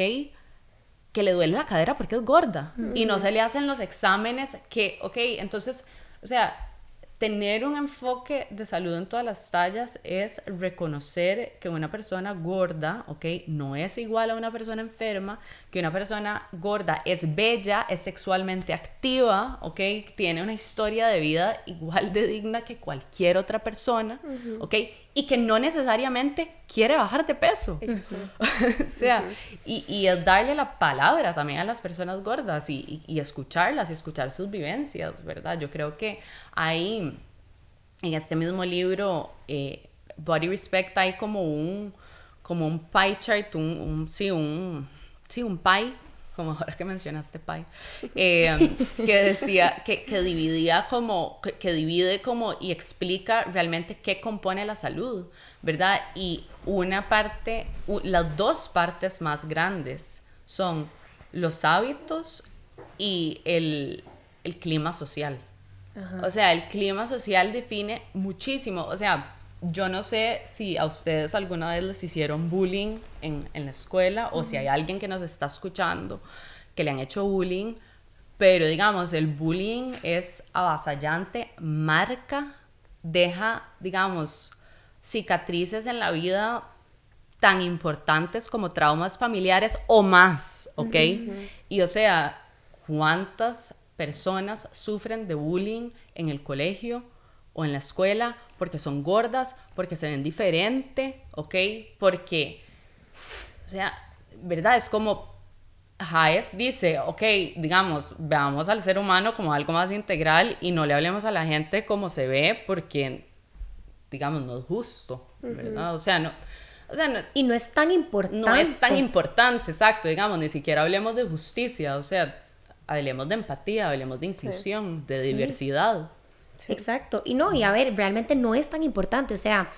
Que le duele la cadera porque es gorda y no se le hacen los exámenes que, ¿ok? Entonces, o sea, tener un enfoque de salud en todas las tallas es reconocer que una persona gorda, ¿ok? No es igual a una persona enferma, que una persona gorda es bella, es sexualmente activa, ¿ok? Tiene una historia de vida igual de digna que cualquier otra persona, ¿ok? Y que no necesariamente quiere bajar de peso. o sea, y, y, es darle la palabra también a las personas gordas y, y, y escucharlas y escuchar sus vivencias, ¿verdad? Yo creo que hay, en este mismo libro, eh, Body Respect, hay como un, como un pie chart, un, sí, un, sí, un pie, como ahora que mencionaste pie, eh, que decía, que, que dividía como, que, que, divide como y explica realmente qué compone la salud, ¿verdad? Y una parte, las dos partes más grandes son los hábitos y el, el clima social. O sea, el clima social define muchísimo. O sea, yo no sé si a ustedes alguna vez les hicieron bullying en, en la escuela o si hay alguien que nos está escuchando que le han hecho bullying, pero digamos, el bullying es avasallante, marca, deja, digamos, cicatrices en la vida tan importantes como traumas familiares o más, ¿ok? Y o sea, ¿cuántas personas sufren de bullying en el colegio o en la escuela porque son gordas, porque se ven diferente, ¿ok? Porque, o sea, ¿verdad? Es como Hayes dice, ok, digamos, veamos al ser humano como algo más integral y no le hablemos a la gente como se ve porque, digamos, no es justo, ¿verdad? O sea, no... O sea, no, y no es tan importante. No es tan importante, exacto, digamos, ni siquiera hablemos de justicia, o sea, hablemos de empatía, hablemos de inclusión, de diversidad. Exacto. Y no, y a ver, realmente no es tan importante. O sea,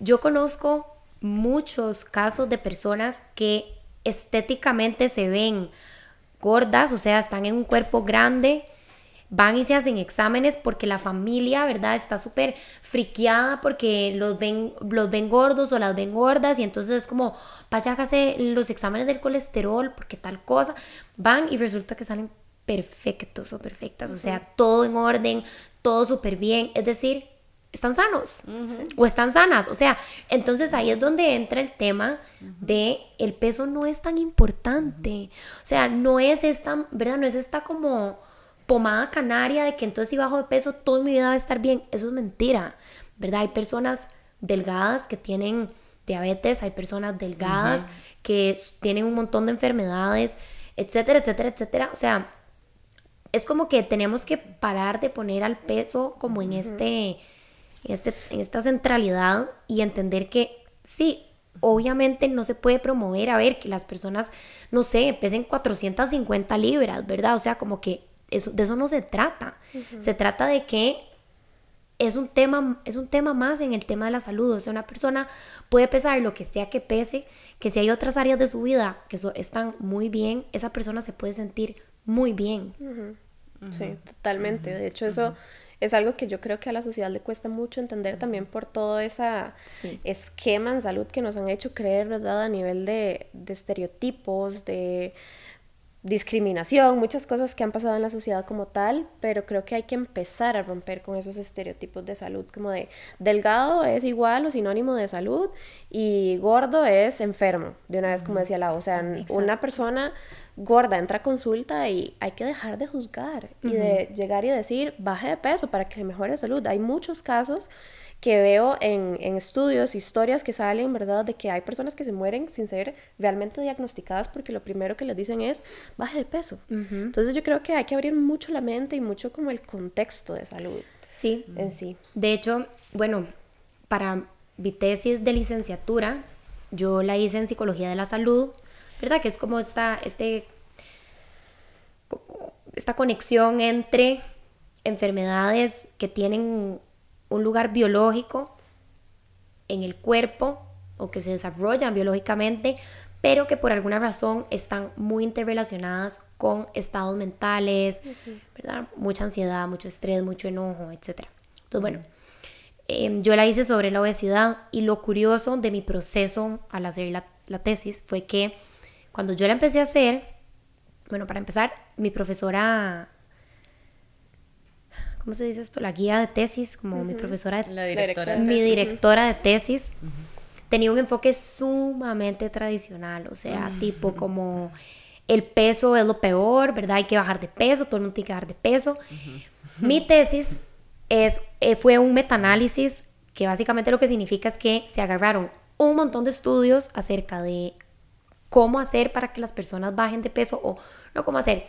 yo conozco muchos casos de personas que estéticamente se ven gordas, o sea, están en un cuerpo grande, van y se hacen exámenes porque la familia, ¿verdad? Está súper friqueada porque los ven, los ven gordos o las ven gordas y entonces es como, vaya, los exámenes del colesterol porque tal cosa, van y resulta que salen perfectos o perfectas, o sea, todo en orden, todo súper bien, es decir, están sanos o están sanas, o sea, entonces ahí es donde entra el tema de el peso no es tan importante, o sea, no es esta, ¿verdad? No es esta como pomada canaria de que entonces si bajo de peso toda mi vida va a estar bien, eso es mentira, ¿verdad? Hay personas delgadas que tienen diabetes, hay personas delgadas que tienen un montón de enfermedades, etcétera, etcétera, etcétera, o sea, es como que tenemos que parar de poner al peso como en este, este, en esta centralidad y entender que sí, obviamente no se puede promover a ver que las personas, no sé, pesen 450 libras, ¿verdad? O sea, como que eso, de eso no se trata. Se trata de que es un, tema, es un tema más en el tema de la salud. O sea, una persona puede pesar lo que sea que pese, que si hay otras áreas de su vida que están muy bien, esa persona se puede sentir muy bien. Sí, totalmente. De hecho, eso es algo que yo creo que a la sociedad le cuesta mucho entender también por todo ese esquema en salud que nos han hecho creer, ¿verdad? A nivel de, de estereotipos, de discriminación, muchas cosas que han pasado en la sociedad como tal, pero creo que hay que empezar a romper con esos estereotipos de salud, como de delgado es igual o sinónimo de salud y gordo es enfermo, de una vez como decía la, o sea, una persona gorda entra a consulta y hay que dejar de juzgar y de llegar y decir, baje de peso para que mejore salud. Hay muchos casos que veo en, en, estudios, historias que salen, ¿verdad? De que hay personas que se mueren sin ser realmente diagnosticadas porque lo primero que les dicen es baje de peso. Entonces yo creo que hay que abrir mucho la mente y mucho como el contexto de salud. Sí. En sí. De hecho, bueno, para mi tesis de licenciatura, yo la hice en psicología de la salud, ¿verdad? Que es como esta, este, esta conexión entre enfermedades que tienen un lugar biológico en el cuerpo o que se desarrollan biológicamente, pero que por alguna razón están muy interrelacionadas con estados mentales, ¿verdad? Mucha ansiedad, mucho estrés, mucho enojo, etc. Entonces, bueno, em, yo la hice sobre la obesidad y lo curioso de mi proceso al hacer la, la tesis fue que cuando yo la empecé a hacer, bueno, para empezar, mi profesora ¿cómo se dice esto? La guía de tesis, como mi profesora, la directora mi directora de tesis, tenía un enfoque sumamente tradicional, o sea, tipo como el peso es lo peor, ¿verdad? Hay que bajar de peso, todo el mundo tiene que bajar de peso. Mi tesis es, eh, fue un metaanálisis que básicamente lo que significa es que se agarraron un montón de estudios acerca de cómo hacer para que las personas bajen de peso o no cómo hacer,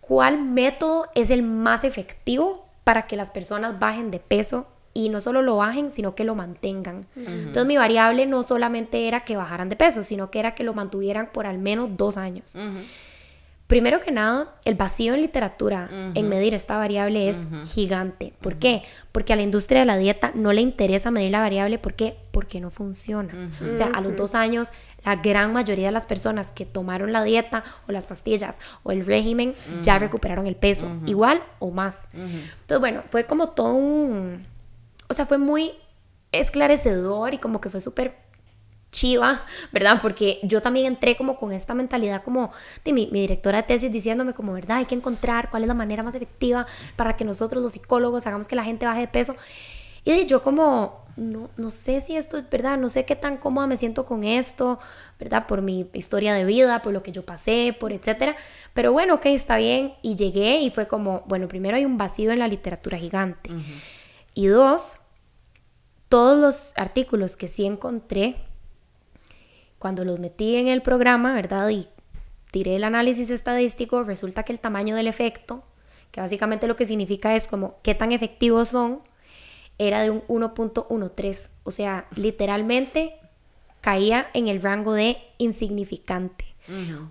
cuál método es el más efectivo para que las personas bajen de peso y no solo lo bajen, sino que lo mantengan. Entonces mi variable no solamente era que bajaran de peso, sino que era que lo mantuvieran por al menos dos años. Primero que nada, el vacío en literatura en medir esta variable es gigante. ¿Por qué? Porque a la industria de la dieta no le interesa medir la variable. ¿Por qué? Porque no funciona. O sea, a los dos años la gran mayoría de las personas que tomaron la dieta o las pastillas o el régimen ya recuperaron el peso, igual o más. Entonces, bueno, fue como todo un... O sea, fue muy esclarecedor y como que fue súper chiva, ¿verdad? Porque yo también entré como con esta mentalidad como de mi, mi, directora de tesis diciéndome como, ¿verdad? Hay que encontrar cuál es la manera más efectiva para que nosotros los psicólogos hagamos que la gente baje de peso. Y yo como, no, no sé si esto es verdad, no sé qué tan cómoda me siento con esto, ¿verdad? Por mi historia de vida, por lo que yo pasé, por etcétera. Pero bueno, ok, está bien. Y llegué y fue como, bueno, primero hay un vacío en la literatura gigante. Y dos, todos los artículos que sí encontré, cuando los metí en el programa, ¿verdad? Y tiré el análisis estadístico, resulta que el tamaño del efecto, que básicamente lo que significa es como qué tan efectivos son, era de un 1.13. O sea, literalmente caía en el rango de insignificante.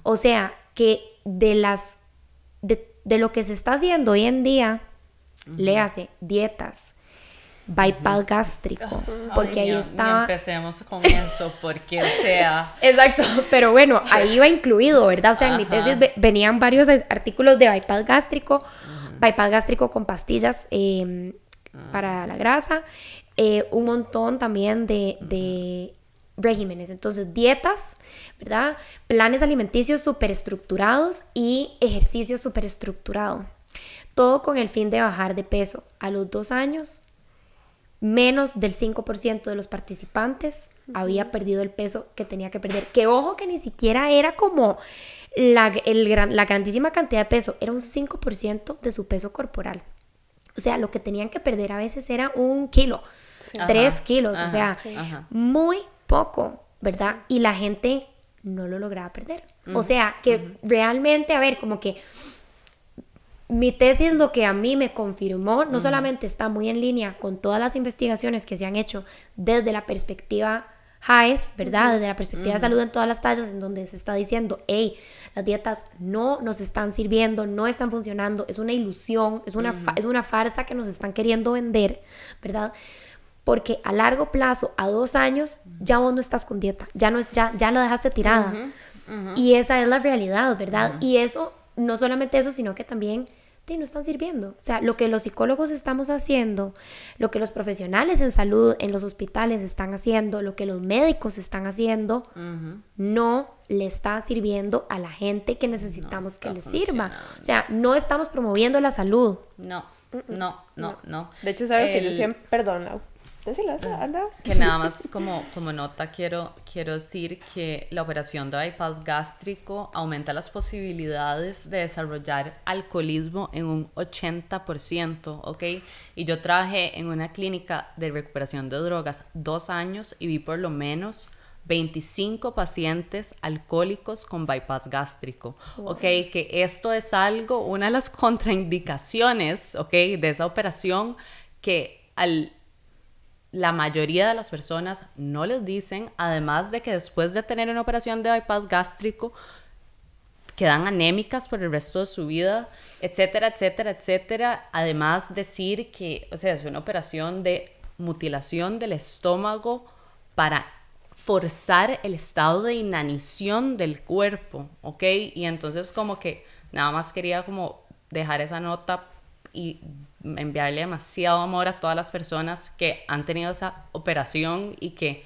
O sea, que de las de, lo que se está haciendo hoy en día, le hace dietas, bypass gástrico, porque ahí está... empecemos con eso, porque, o sea... Exacto, pero bueno, ahí va incluido, ¿verdad? O sea, en mi tesis venían varios artículos de bypass gástrico, bypass gástrico con pastillas eh, para la grasa, eh, un montón también de, regímenes, entonces dietas, ¿verdad? Planes alimenticios súper estructurados y ejercicio súper estructurado. Todo con el fin de bajar de peso. A los dos años, menos del 5% de los participantes había perdido el peso que tenía que perder. Que ojo que ni siquiera era como la, la grandísima cantidad de peso, era un 5% de su peso corporal. O sea, lo que tenían que perder a veces era un kilo, tres kilos, o sea, muy poco, ¿verdad? Y la gente no lo lograba perder. O sea, que realmente, a ver, como que mi tesis lo que a mí me confirmó, no solamente está muy en línea con todas las investigaciones que se han hecho desde la perspectiva HAES, ¿verdad? Desde la perspectiva de salud en todas las tallas, en donde se está diciendo, hey, las dietas no nos están sirviendo, no están funcionando, es una ilusión, es una, es una farsa que nos están queriendo vender, ¿verdad? Porque a largo plazo, a dos años, ya vos no estás con dieta, ya, no es, ya, ya lo dejaste tirada. Y esa es la realidad, ¿verdad? Y eso, no solamente eso, sino que también no están sirviendo. O sea, lo que los psicólogos estamos haciendo, lo que los profesionales en salud en los hospitales están haciendo, lo que los médicos están haciendo, no le está sirviendo a la gente que necesitamos que le sirva. O sea, no estamos promoviendo la salud. No, no, no, no. De hecho, es algo que yo siempre, perdón, que nada más como, como nota quiero, quiero decir que la operación de bypass gástrico aumenta las posibilidades de desarrollar alcoholismo en un 80%, ¿ok? Y yo trabajé en una clínica de recuperación de drogas dos años y vi por lo menos 25 pacientes alcohólicos con bypass gástrico, ¿ok? Que esto es algo, una de las contraindicaciones, ¿ok? De esa operación que al la mayoría de las personas no les dicen, además de que después de tener una operación de bypass gástrico, quedan anémicas por el resto de su vida, etcétera, etcétera, etcétera. Además decir que, o sea, es una operación de mutilación del estómago para forzar el estado de inanición del cuerpo, ¿ok? Y entonces como que nada más quería como dejar esa nota y enviarle demasiado amor a todas las personas que han tenido esa operación y que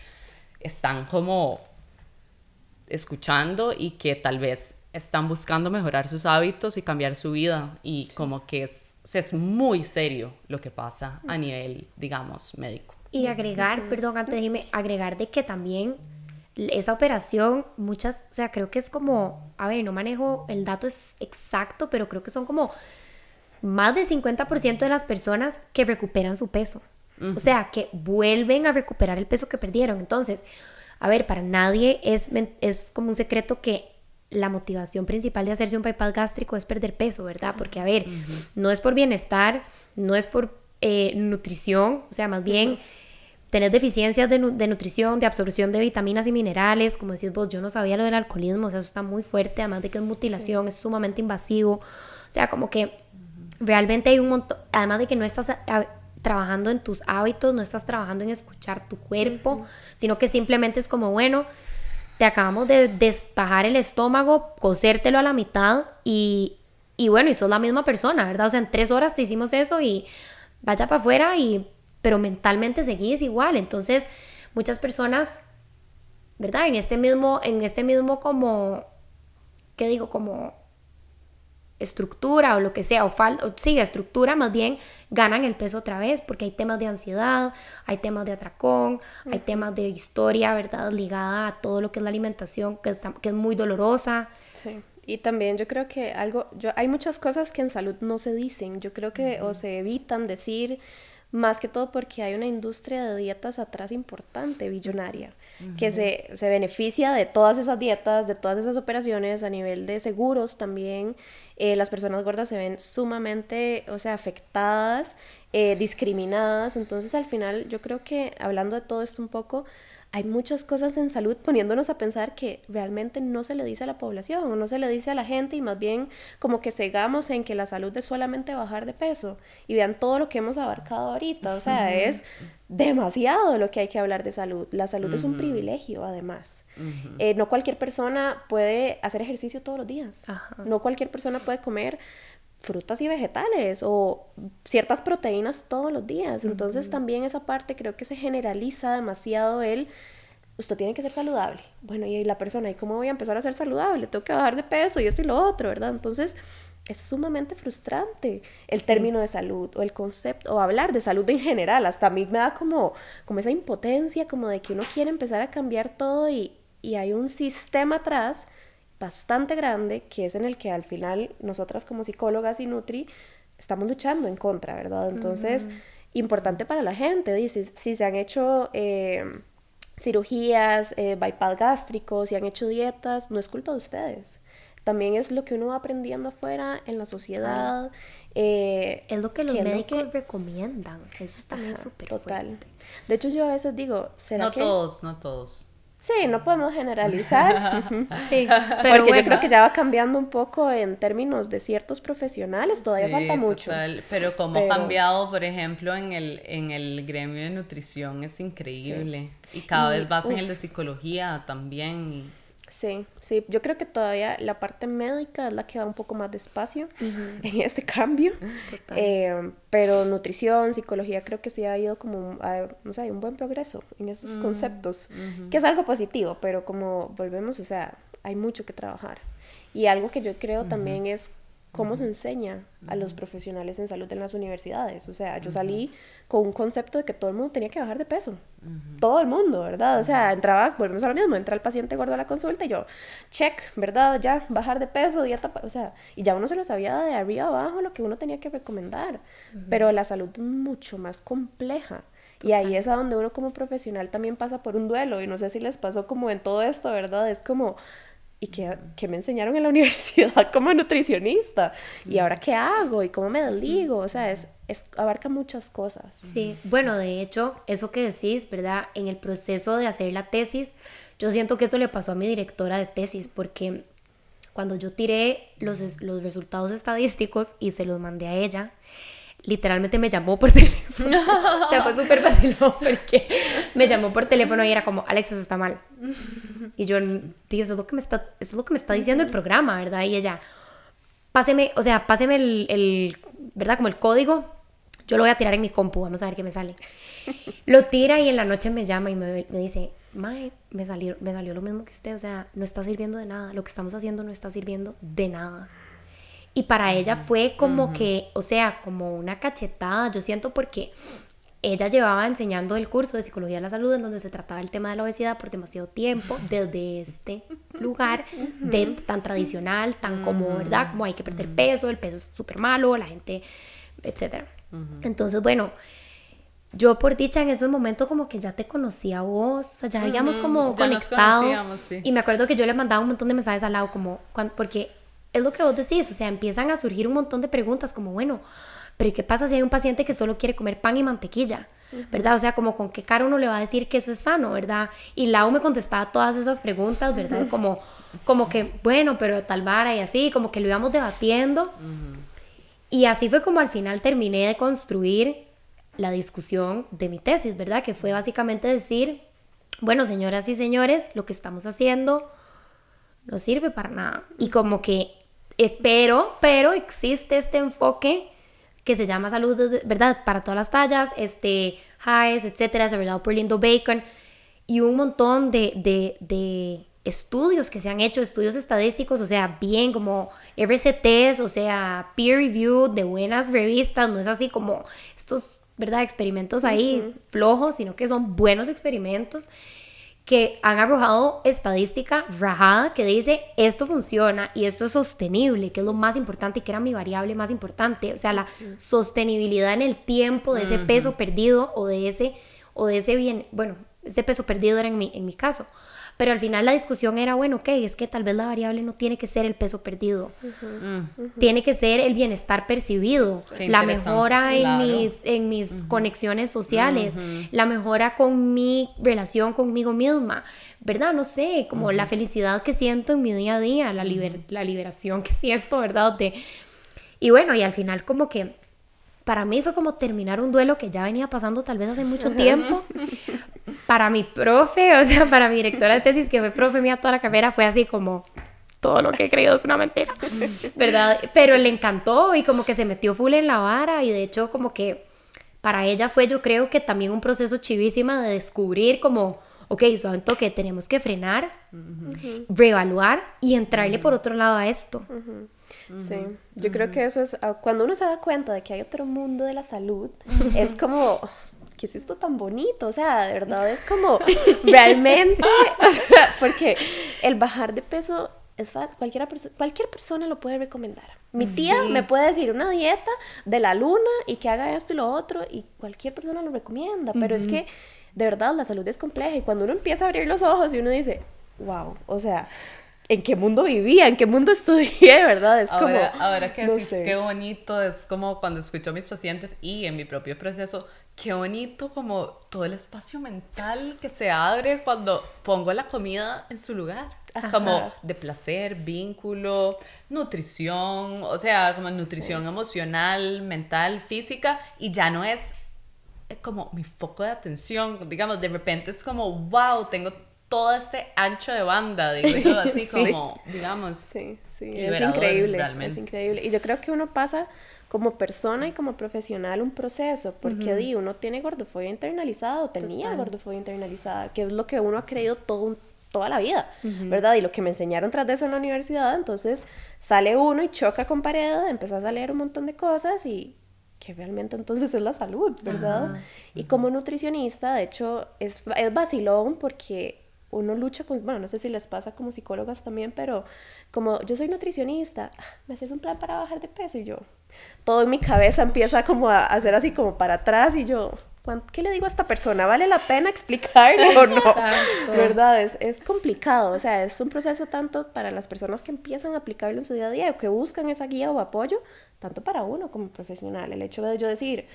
están como escuchando y que tal vez están buscando mejorar sus hábitos y cambiar su vida. Y como que es, es muy serio lo que pasa a nivel, digamos, médico. Y agregar, perdón, antes de irme, agregar de que también esa operación, muchas, o sea, creo que es como, a ver, no manejo el dato es exacto, pero creo que son como más del 50% de las personas que recuperan su peso. O sea, que vuelven a recuperar el peso que perdieron. Entonces, a ver, para nadie es, es como un secreto que la motivación principal de hacerse un bypass gástrico es perder peso, ¿verdad? Porque, a ver, no es por bienestar, no es por eh, nutrición, o sea, más bien tener deficiencias de, de, nutrición, de absorción de vitaminas y minerales, como decís vos, yo no sabía lo del alcoholismo, o sea, eso está muy fuerte, además de que es mutilación, es sumamente invasivo, o sea, como que realmente hay un montón, además de que no estás trabajando en tus hábitos, no estás trabajando en escuchar tu cuerpo, sino que simplemente es como, bueno, te acabamos de destajar el estómago, cosértelo a la mitad y, y bueno, y sos la misma persona, ¿verdad? O sea, en tres horas te hicimos eso y vaya para afuera y, pero mentalmente seguís igual. Entonces, muchas personas, ¿verdad? En este mismo, en este mismo como, ¿qué digo? Como estructura o lo que sea, o, falta o sigue estructura, más bien ganan el peso otra vez, porque hay temas de ansiedad, hay temas de atracón, hay temas de historia, ¿verdad? Ligada a todo lo que es la alimentación, que, que es muy dolorosa. Sí. Y también yo creo que algo, yo, hay muchas cosas que en salud no se dicen, yo creo que o se evitan decir, más que todo porque hay una industria de dietas atrás importante, billonaria, que se, se, beneficia de todas esas dietas, de todas esas operaciones a nivel de seguros también. Eh, las personas gordas se ven sumamente, o sea, afectadas, eh, discriminadas. Entonces, al final, yo creo que hablando de todo esto un poco, hay muchas cosas en salud poniéndonos a pensar que realmente no se le dice a la población no se le dice a la gente y más bien como que cegamos en que la salud es solamente bajar de peso y vean todo lo que hemos abarcado ahorita, o sea, es demasiado lo que hay que hablar de salud. La salud es un privilegio además. Eh, no cualquier persona puede hacer ejercicio todos los días, no cualquier persona puede comer frutas y vegetales o ciertas proteínas todos los días. Entonces también esa parte creo que se generaliza demasiado el, usted tiene que ser saludable. Bueno, y la persona, ¿y cómo voy a empezar a ser saludable? Tengo que bajar de peso y esto y lo otro, ¿verdad? Entonces es sumamente frustrante el término de salud o el concepto o hablar de salud en general. Hasta a mí me da como, como esa impotencia, como de que uno quiere empezar a cambiar todo y, y hay un sistema atrás bastante grande, que es en el que al final nosotras como psicólogas y Nutri estamos luchando en contra, ¿verdad? Entonces, importante para la gente, dice, si se han hecho eh, cirugías, eh, bypass gástricos, si han hecho dietas, no es culpa de ustedes. También es lo que uno va aprendiendo afuera en la sociedad. Eh, es lo que los médicos recomiendan. Eso es también súper Total. De hecho, yo a veces digo, ¿será no todos, no todos. Sí, no podemos generalizar. sí, pero Porque yo creo que ya va cambiando un poco en términos de ciertos profesionales, todavía falta mucho. Pero como ha cambiado, por ejemplo, en el, en el gremio de nutrición es increíble. Y cada vez vas en el de psicología también. Sí, sí, yo creo que todavía la parte médica es la que va un poco más despacio en este cambio. Total. Eh, pero nutrición, psicología, creo que sí ha ido como, a- no sé, hay un buen progreso en esos conceptos, que es algo positivo, pero como volvemos, o sea, hay mucho que trabajar. Y algo que yo creo también es cómo se enseña a los profesionales en salud en las universidades. O sea, yo salí con un concepto de que todo el mundo tenía que bajar de peso. Todo el mundo, ¿verdad? O sea, entraba, volvemos a lo mismo, entra el paciente gordo a la consulta y yo, check, ¿verdad? Ya, bajar de peso, dieta, o sea, y ya uno se lo sabía de arriba abajo lo que uno tenía que recomendar. Pero la salud es mucho más compleja. Y ahí es a donde uno como profesional también pasa por un duelo. Y no sé si les pasó como en todo esto, ¿verdad? Es como, ¿y qué, qué me enseñaron en la universidad como nutricionista? ¿Y ahora qué hago? ¿Y cómo me desligo? O sea, es, es, abarca muchas cosas. Sí, bueno, de hecho, eso que decís, ¿verdad? En el proceso de hacer la tesis, yo siento que eso le pasó a mi directora de tesis, porque cuando yo tiré los, los resultados estadísticos y se los mandé a ella, literalmente me llamó por teléfono. o sea, fue súper vacilón porque me llamó por teléfono y era como, Alex, eso está mal. Y yo dije, eso es lo que me está, eso es lo que me está diciendo el programa, ¿verdad? Y ella, páseme, o sea, páseme el, el, ¿verdad? Como el código. Yo lo voy a tirar en mi compu, vamos a ver qué me sale. Lo tira y en la noche me llama y me, me dice, Mae, me salió, me salió lo mismo que usted, o sea, no está sirviendo de nada, lo que estamos haciendo no está sirviendo de nada. Y para ella fue como que, o sea, como una cachetada, yo siento porque ella llevaba enseñando el curso de psicología de la salud en donde se trataba el tema de la obesidad por demasiado tiempo desde este lugar de, tan tradicional, tan como, ¿verdad? Como hay que perder peso, el peso es súper malo, la gente, etcétera. Entonces, bueno, yo por dicha en esos momentos como que ya te conocía a vos, o sea, ya habíamos como ya conectado. sí. Y me acuerdo que yo le mandaba un montón de mensajes al lado como, porque es lo que vos decís, o sea, empiezan a surgir un montón de preguntas como, bueno, pero ¿y qué pasa si hay un paciente que solo quiere comer pan y mantequilla? ¿Verdad? O sea, como con qué cara uno le va a decir que eso es sano, ¿verdad? Y Lau me contestaba todas esas preguntas, ¿verdad? Como, como que, bueno, pero tal vara y así, como que lo íbamos debatiendo. Y así fue como al final terminé de construir la discusión de mi tesis, ¿verdad? Que fue básicamente decir, bueno, señoras y señores, lo que estamos haciendo no sirve para nada. Y como que, pero, pero existe este enfoque que se llama salud, ¿verdad? Para todas las tallas, este, highs, etcétera, desarrollado por Lindo Bacon, y un montón de, de, de estudios que se han hecho, estudios estadísticos, o sea, bien como RCTs, o sea, peer review de buenas revistas, no es así como estos, ¿verdad? Experimentos ahí flojos, sino que son buenos experimentos que han arrojado estadística rajada que dice esto funciona y esto es sostenible, que es lo más importante y que era mi variable más importante, o sea, la sostenibilidad en el tiempo de ese peso perdido o de ese o de ese bien, bueno, ese peso perdido era en mi, en mi caso. Pero al final la discusión era, bueno, ok, es que tal vez la variable no tiene que ser el peso perdido, tiene que ser el bienestar percibido, Qué la mejora en claro. mis, en mis conexiones sociales, la mejora con mi relación conmigo misma, ¿verdad? No sé, como la felicidad que siento en mi día a día, la, liber- la liberación que siento, ¿verdad? De, y bueno, y al final como que para mí fue como terminar un duelo que ya venía pasando tal vez hace mucho tiempo. Para mi profe, o sea, para mi directora de tesis, que fue profe mía toda la carrera, fue así como todo lo que he creído es una mentira, ¿verdad? Pero le encantó y como que se metió full en la vara y de hecho como que para ella fue yo creo que también un proceso chivísima de descubrir como, ok, suave toque, tenemos que frenar, reevaluar y entrarle por otro lado a esto. Sí, yo creo que eso es, ah, cuando uno se da cuenta de que hay otro mundo de la salud, es como, ¿qué es esto tan bonito? O sea, de verdad es como, realmente, o sea, porque el bajar de peso es fácil, cualquiera perso- cualquier persona lo puede recomendar. Mi tía me puede decir una dieta de la luna y que haga esto y lo otro, y cualquier persona lo recomienda, pero es que, de verdad, la salud es compleja, y cuando uno empieza a abrir los ojos y uno dice, wow, o sea... ¿En qué mundo vivía? ¿En qué mundo estudié? ¿Verdad? Es como... Ahora, ahora que no decís sé. qué bonito, es como cuando escucho a mis pacientes y en mi propio proceso, qué bonito como todo el espacio mental que se abre cuando pongo la comida en su lugar. Como de placer, vínculo, nutrición, o sea, como nutrición emocional, mental, física, y ya no es eh, como mi foco de atención, digamos, de repente es como, wow, tengo todo este ancho de banda, digo así como, digamos. Sí, sí, es increíble, es increíble. Y yo creo que uno pasa como persona y como profesional un proceso, porque di, uno tiene gordofobia internalizada o tenía gordofobia internalizada, que es lo que uno ha creído todo, toda la vida, ¿verdad? Y lo que me enseñaron tras de eso en la universidad, entonces sale uno y choca con pared, empezás a leer un montón de cosas y que realmente entonces es la salud, ¿verdad? Y como nutricionista, de hecho, es, es vacilón porque uno lucha con, bueno, no sé si les pasa como psicólogas también, pero como yo soy nutricionista, ah, me haces un plan para bajar de peso y yo, todo en mi cabeza empieza como a hacer así como para atrás y yo, ¿qué le digo a esta persona? ¿Vale la pena explicarle o no? ¿Verdad? Es, es complicado, o sea, es un proceso tanto para las personas que empiezan a aplicarlo en su día a día o que buscan esa guía o apoyo, tanto para uno como profesional. El hecho de yo decir,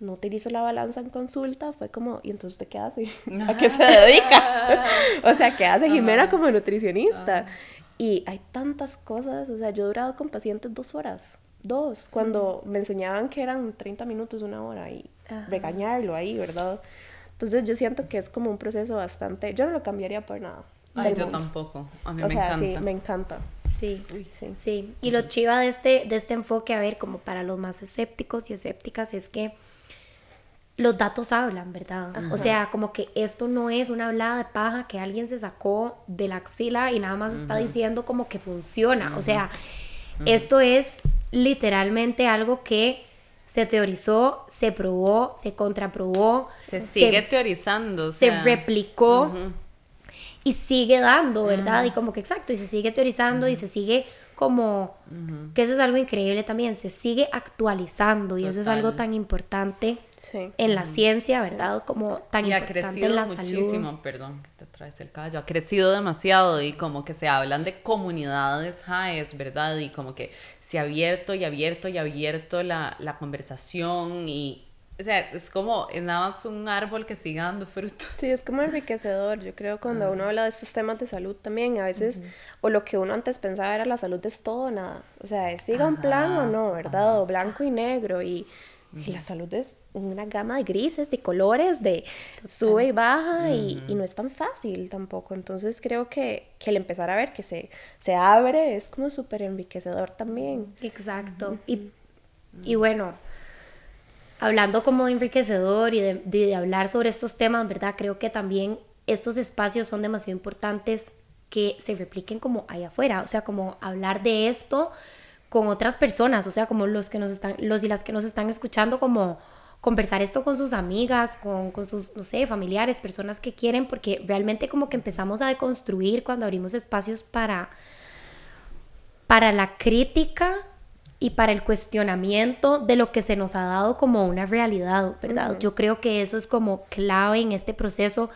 no utilizo la balanza en consulta, fue como, ¿y entonces usted qué hace? ¿A qué se dedica? o sea, ¿qué hace Jimena como nutricionista? Y hay tantas cosas, o sea, yo he durado con pacientes dos horas, dos, cuando me enseñaban que eran 30 minutos, una hora, y regañarlo ahí, ¿verdad? Entonces yo siento que es como un proceso bastante, yo no lo cambiaría por nada. Ay, yo tampoco, a mí me encanta. Sí, me encanta. Sí, sí, sí. Y lo chiva de este, de este enfoque, a ver, como para los más escépticos y escépticas, es que los datos hablan, ¿verdad? O sea, como que esto no es una hablada de paja que alguien se sacó de la axila y nada más está diciendo como que funciona. O sea, esto es literalmente algo que se teorizó, se probó, se contraprobó. Se sigue teorizando. Se replicó y sigue dando, ¿verdad? Y como que exacto, y se sigue teorizando y se sigue como, que eso es algo increíble también, se sigue actualizando y eso es algo tan importante en la ciencia, ¿verdad? Como tan y importante en la muchísimo, perdón que te traes el caballo, ha crecido demasiado y como que se hablan de comunidades highs, ¿verdad? Y como que se ha abierto y abierto y abierto la, la conversación y o sea, es como, es nada más un árbol que siga dando frutos. Sí, es como enriquecedor. Yo creo cuando uno habla de estos temas de salud también, a veces, o lo que uno antes pensaba era la salud es todo o nada. O sea, es siga un plan o no, ¿verdad? O blanco y negro. Y, la salud es una gama de grises, de colores, de sube y baja, y, y, no es tan fácil tampoco. Entonces creo que, que el empezar a ver que se, se abre es como súper enriquecedor también. Exacto. Y, y bueno hablando como enriquecedor y de, hablar sobre estos temas, ¿verdad? Creo que también estos espacios son demasiado importantes que se repliquen como allá afuera, o sea, como hablar de esto con otras personas, o sea, como los que nos están, los y las que nos están escuchando, como conversar esto con sus amigas, con, con sus, no sé, familiares, personas que quieren, porque realmente como que empezamos a deconstruir cuando abrimos espacios para, para la crítica y para el cuestionamiento de lo que se nos ha dado como una realidad, ¿verdad? Yo creo que eso es como clave en este proceso.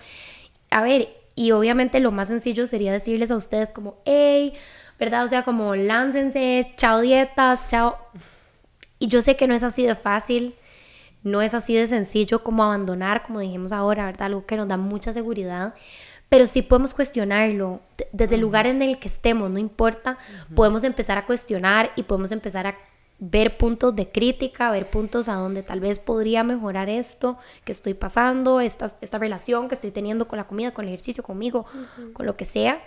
A ver, y obviamente lo más sencillo sería decirles a ustedes como, hey, ¿verdad? O sea, como láncense, chao dietas, chao. Y yo sé que no es así de fácil, no es así de sencillo como abandonar, como dijimos ahora, ¿verdad? Algo que nos da mucha seguridad pero sí podemos cuestionarlo desde el lugar en el que estemos, no importa, podemos empezar a cuestionar y podemos empezar a ver puntos de crítica, ver puntos a donde tal vez podría mejorar esto que estoy pasando, esta, esta relación que estoy teniendo con la comida, con el ejercicio, conmigo, con lo que sea,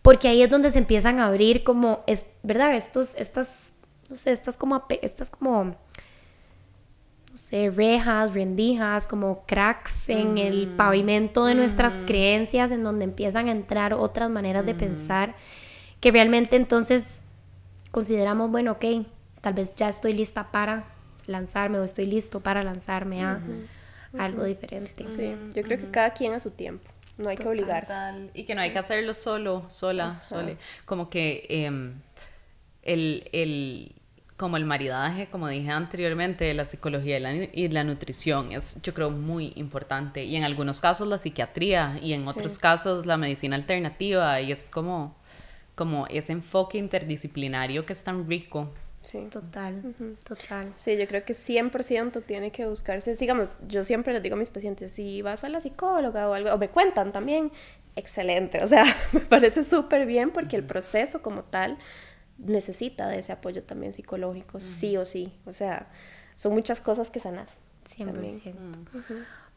porque ahí es donde se empiezan a abrir como, es, ¿verdad? Estos, estas, no sé, estas como, estas como sé, rejas, rendijas, como cracks en el mm. pavimento de nuestras mm. creencias, en donde empiezan a entrar otras maneras de mm. pensar, que realmente entonces consideramos, bueno, ok, tal vez ya estoy lista para lanzarme o estoy listo para lanzarme a algo diferente. Sí, yo creo que cada quien a su tiempo. No hay que obligarse. Y que no hay que hacerlo solo, sola, sole. Como que em, el, el como el maridaje, como dije anteriormente, la psicología y la, nutrición es, yo creo, muy importante. Y en algunos casos la psiquiatría y en otros casos la medicina alternativa. Y es como, como ese enfoque interdisciplinario que es tan rico. Sí. Total, total. Sí, yo creo que 100% tiene que buscarse. Digamos, yo siempre les digo a mis pacientes, si vas a la psicóloga o algo, o me cuentan también, excelente. O sea, me parece súper bien porque el proceso como tal necesita de ese apoyo también psicológico, sí o sí. O sea, son muchas cosas que sanar. 100%.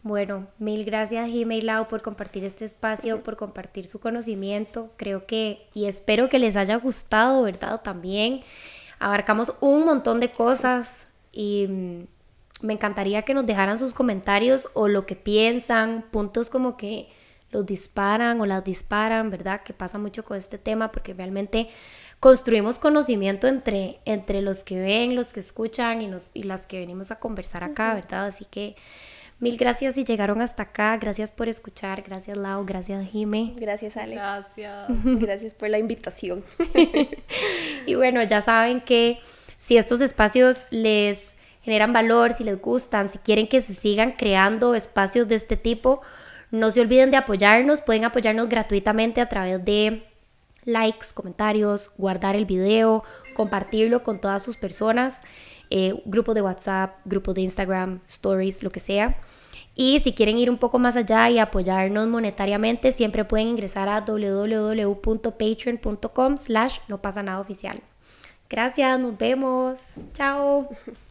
Bueno, mil gracias Jime y Lau por compartir este espacio, por compartir su conocimiento. Creo que y espero que les haya gustado, ¿verdad? También abarcamos un montón de cosas y mm, me encantaría que nos dejaran sus comentarios o lo que piensan, puntos como que los disparan o las disparan, ¿verdad? Que pasa mucho con este tema porque realmente construimos conocimiento entre, entre los que ven, los que escuchan y, nos, y las que venimos a conversar acá, ¿verdad? Así que mil gracias si llegaron hasta acá, gracias por escuchar, gracias Lau, gracias Jime. Gracias Ale. Gracias. Gracias por la invitación. y bueno, ya saben que si estos espacios les generan valor, si les gustan, si quieren que se sigan creando espacios de este tipo, no se olviden de apoyarnos, pueden apoyarnos gratuitamente a través de likes, comentarios, guardar el video, compartirlo con todas sus personas, eh, grupos de WhatsApp, grupos de Instagram, stories, lo que sea. Y si quieren ir un poco más allá y apoyarnos monetariamente, siempre pueden ingresar a www.patreon.com slash no pasa nada oficial. Gracias, nos vemos. Chao.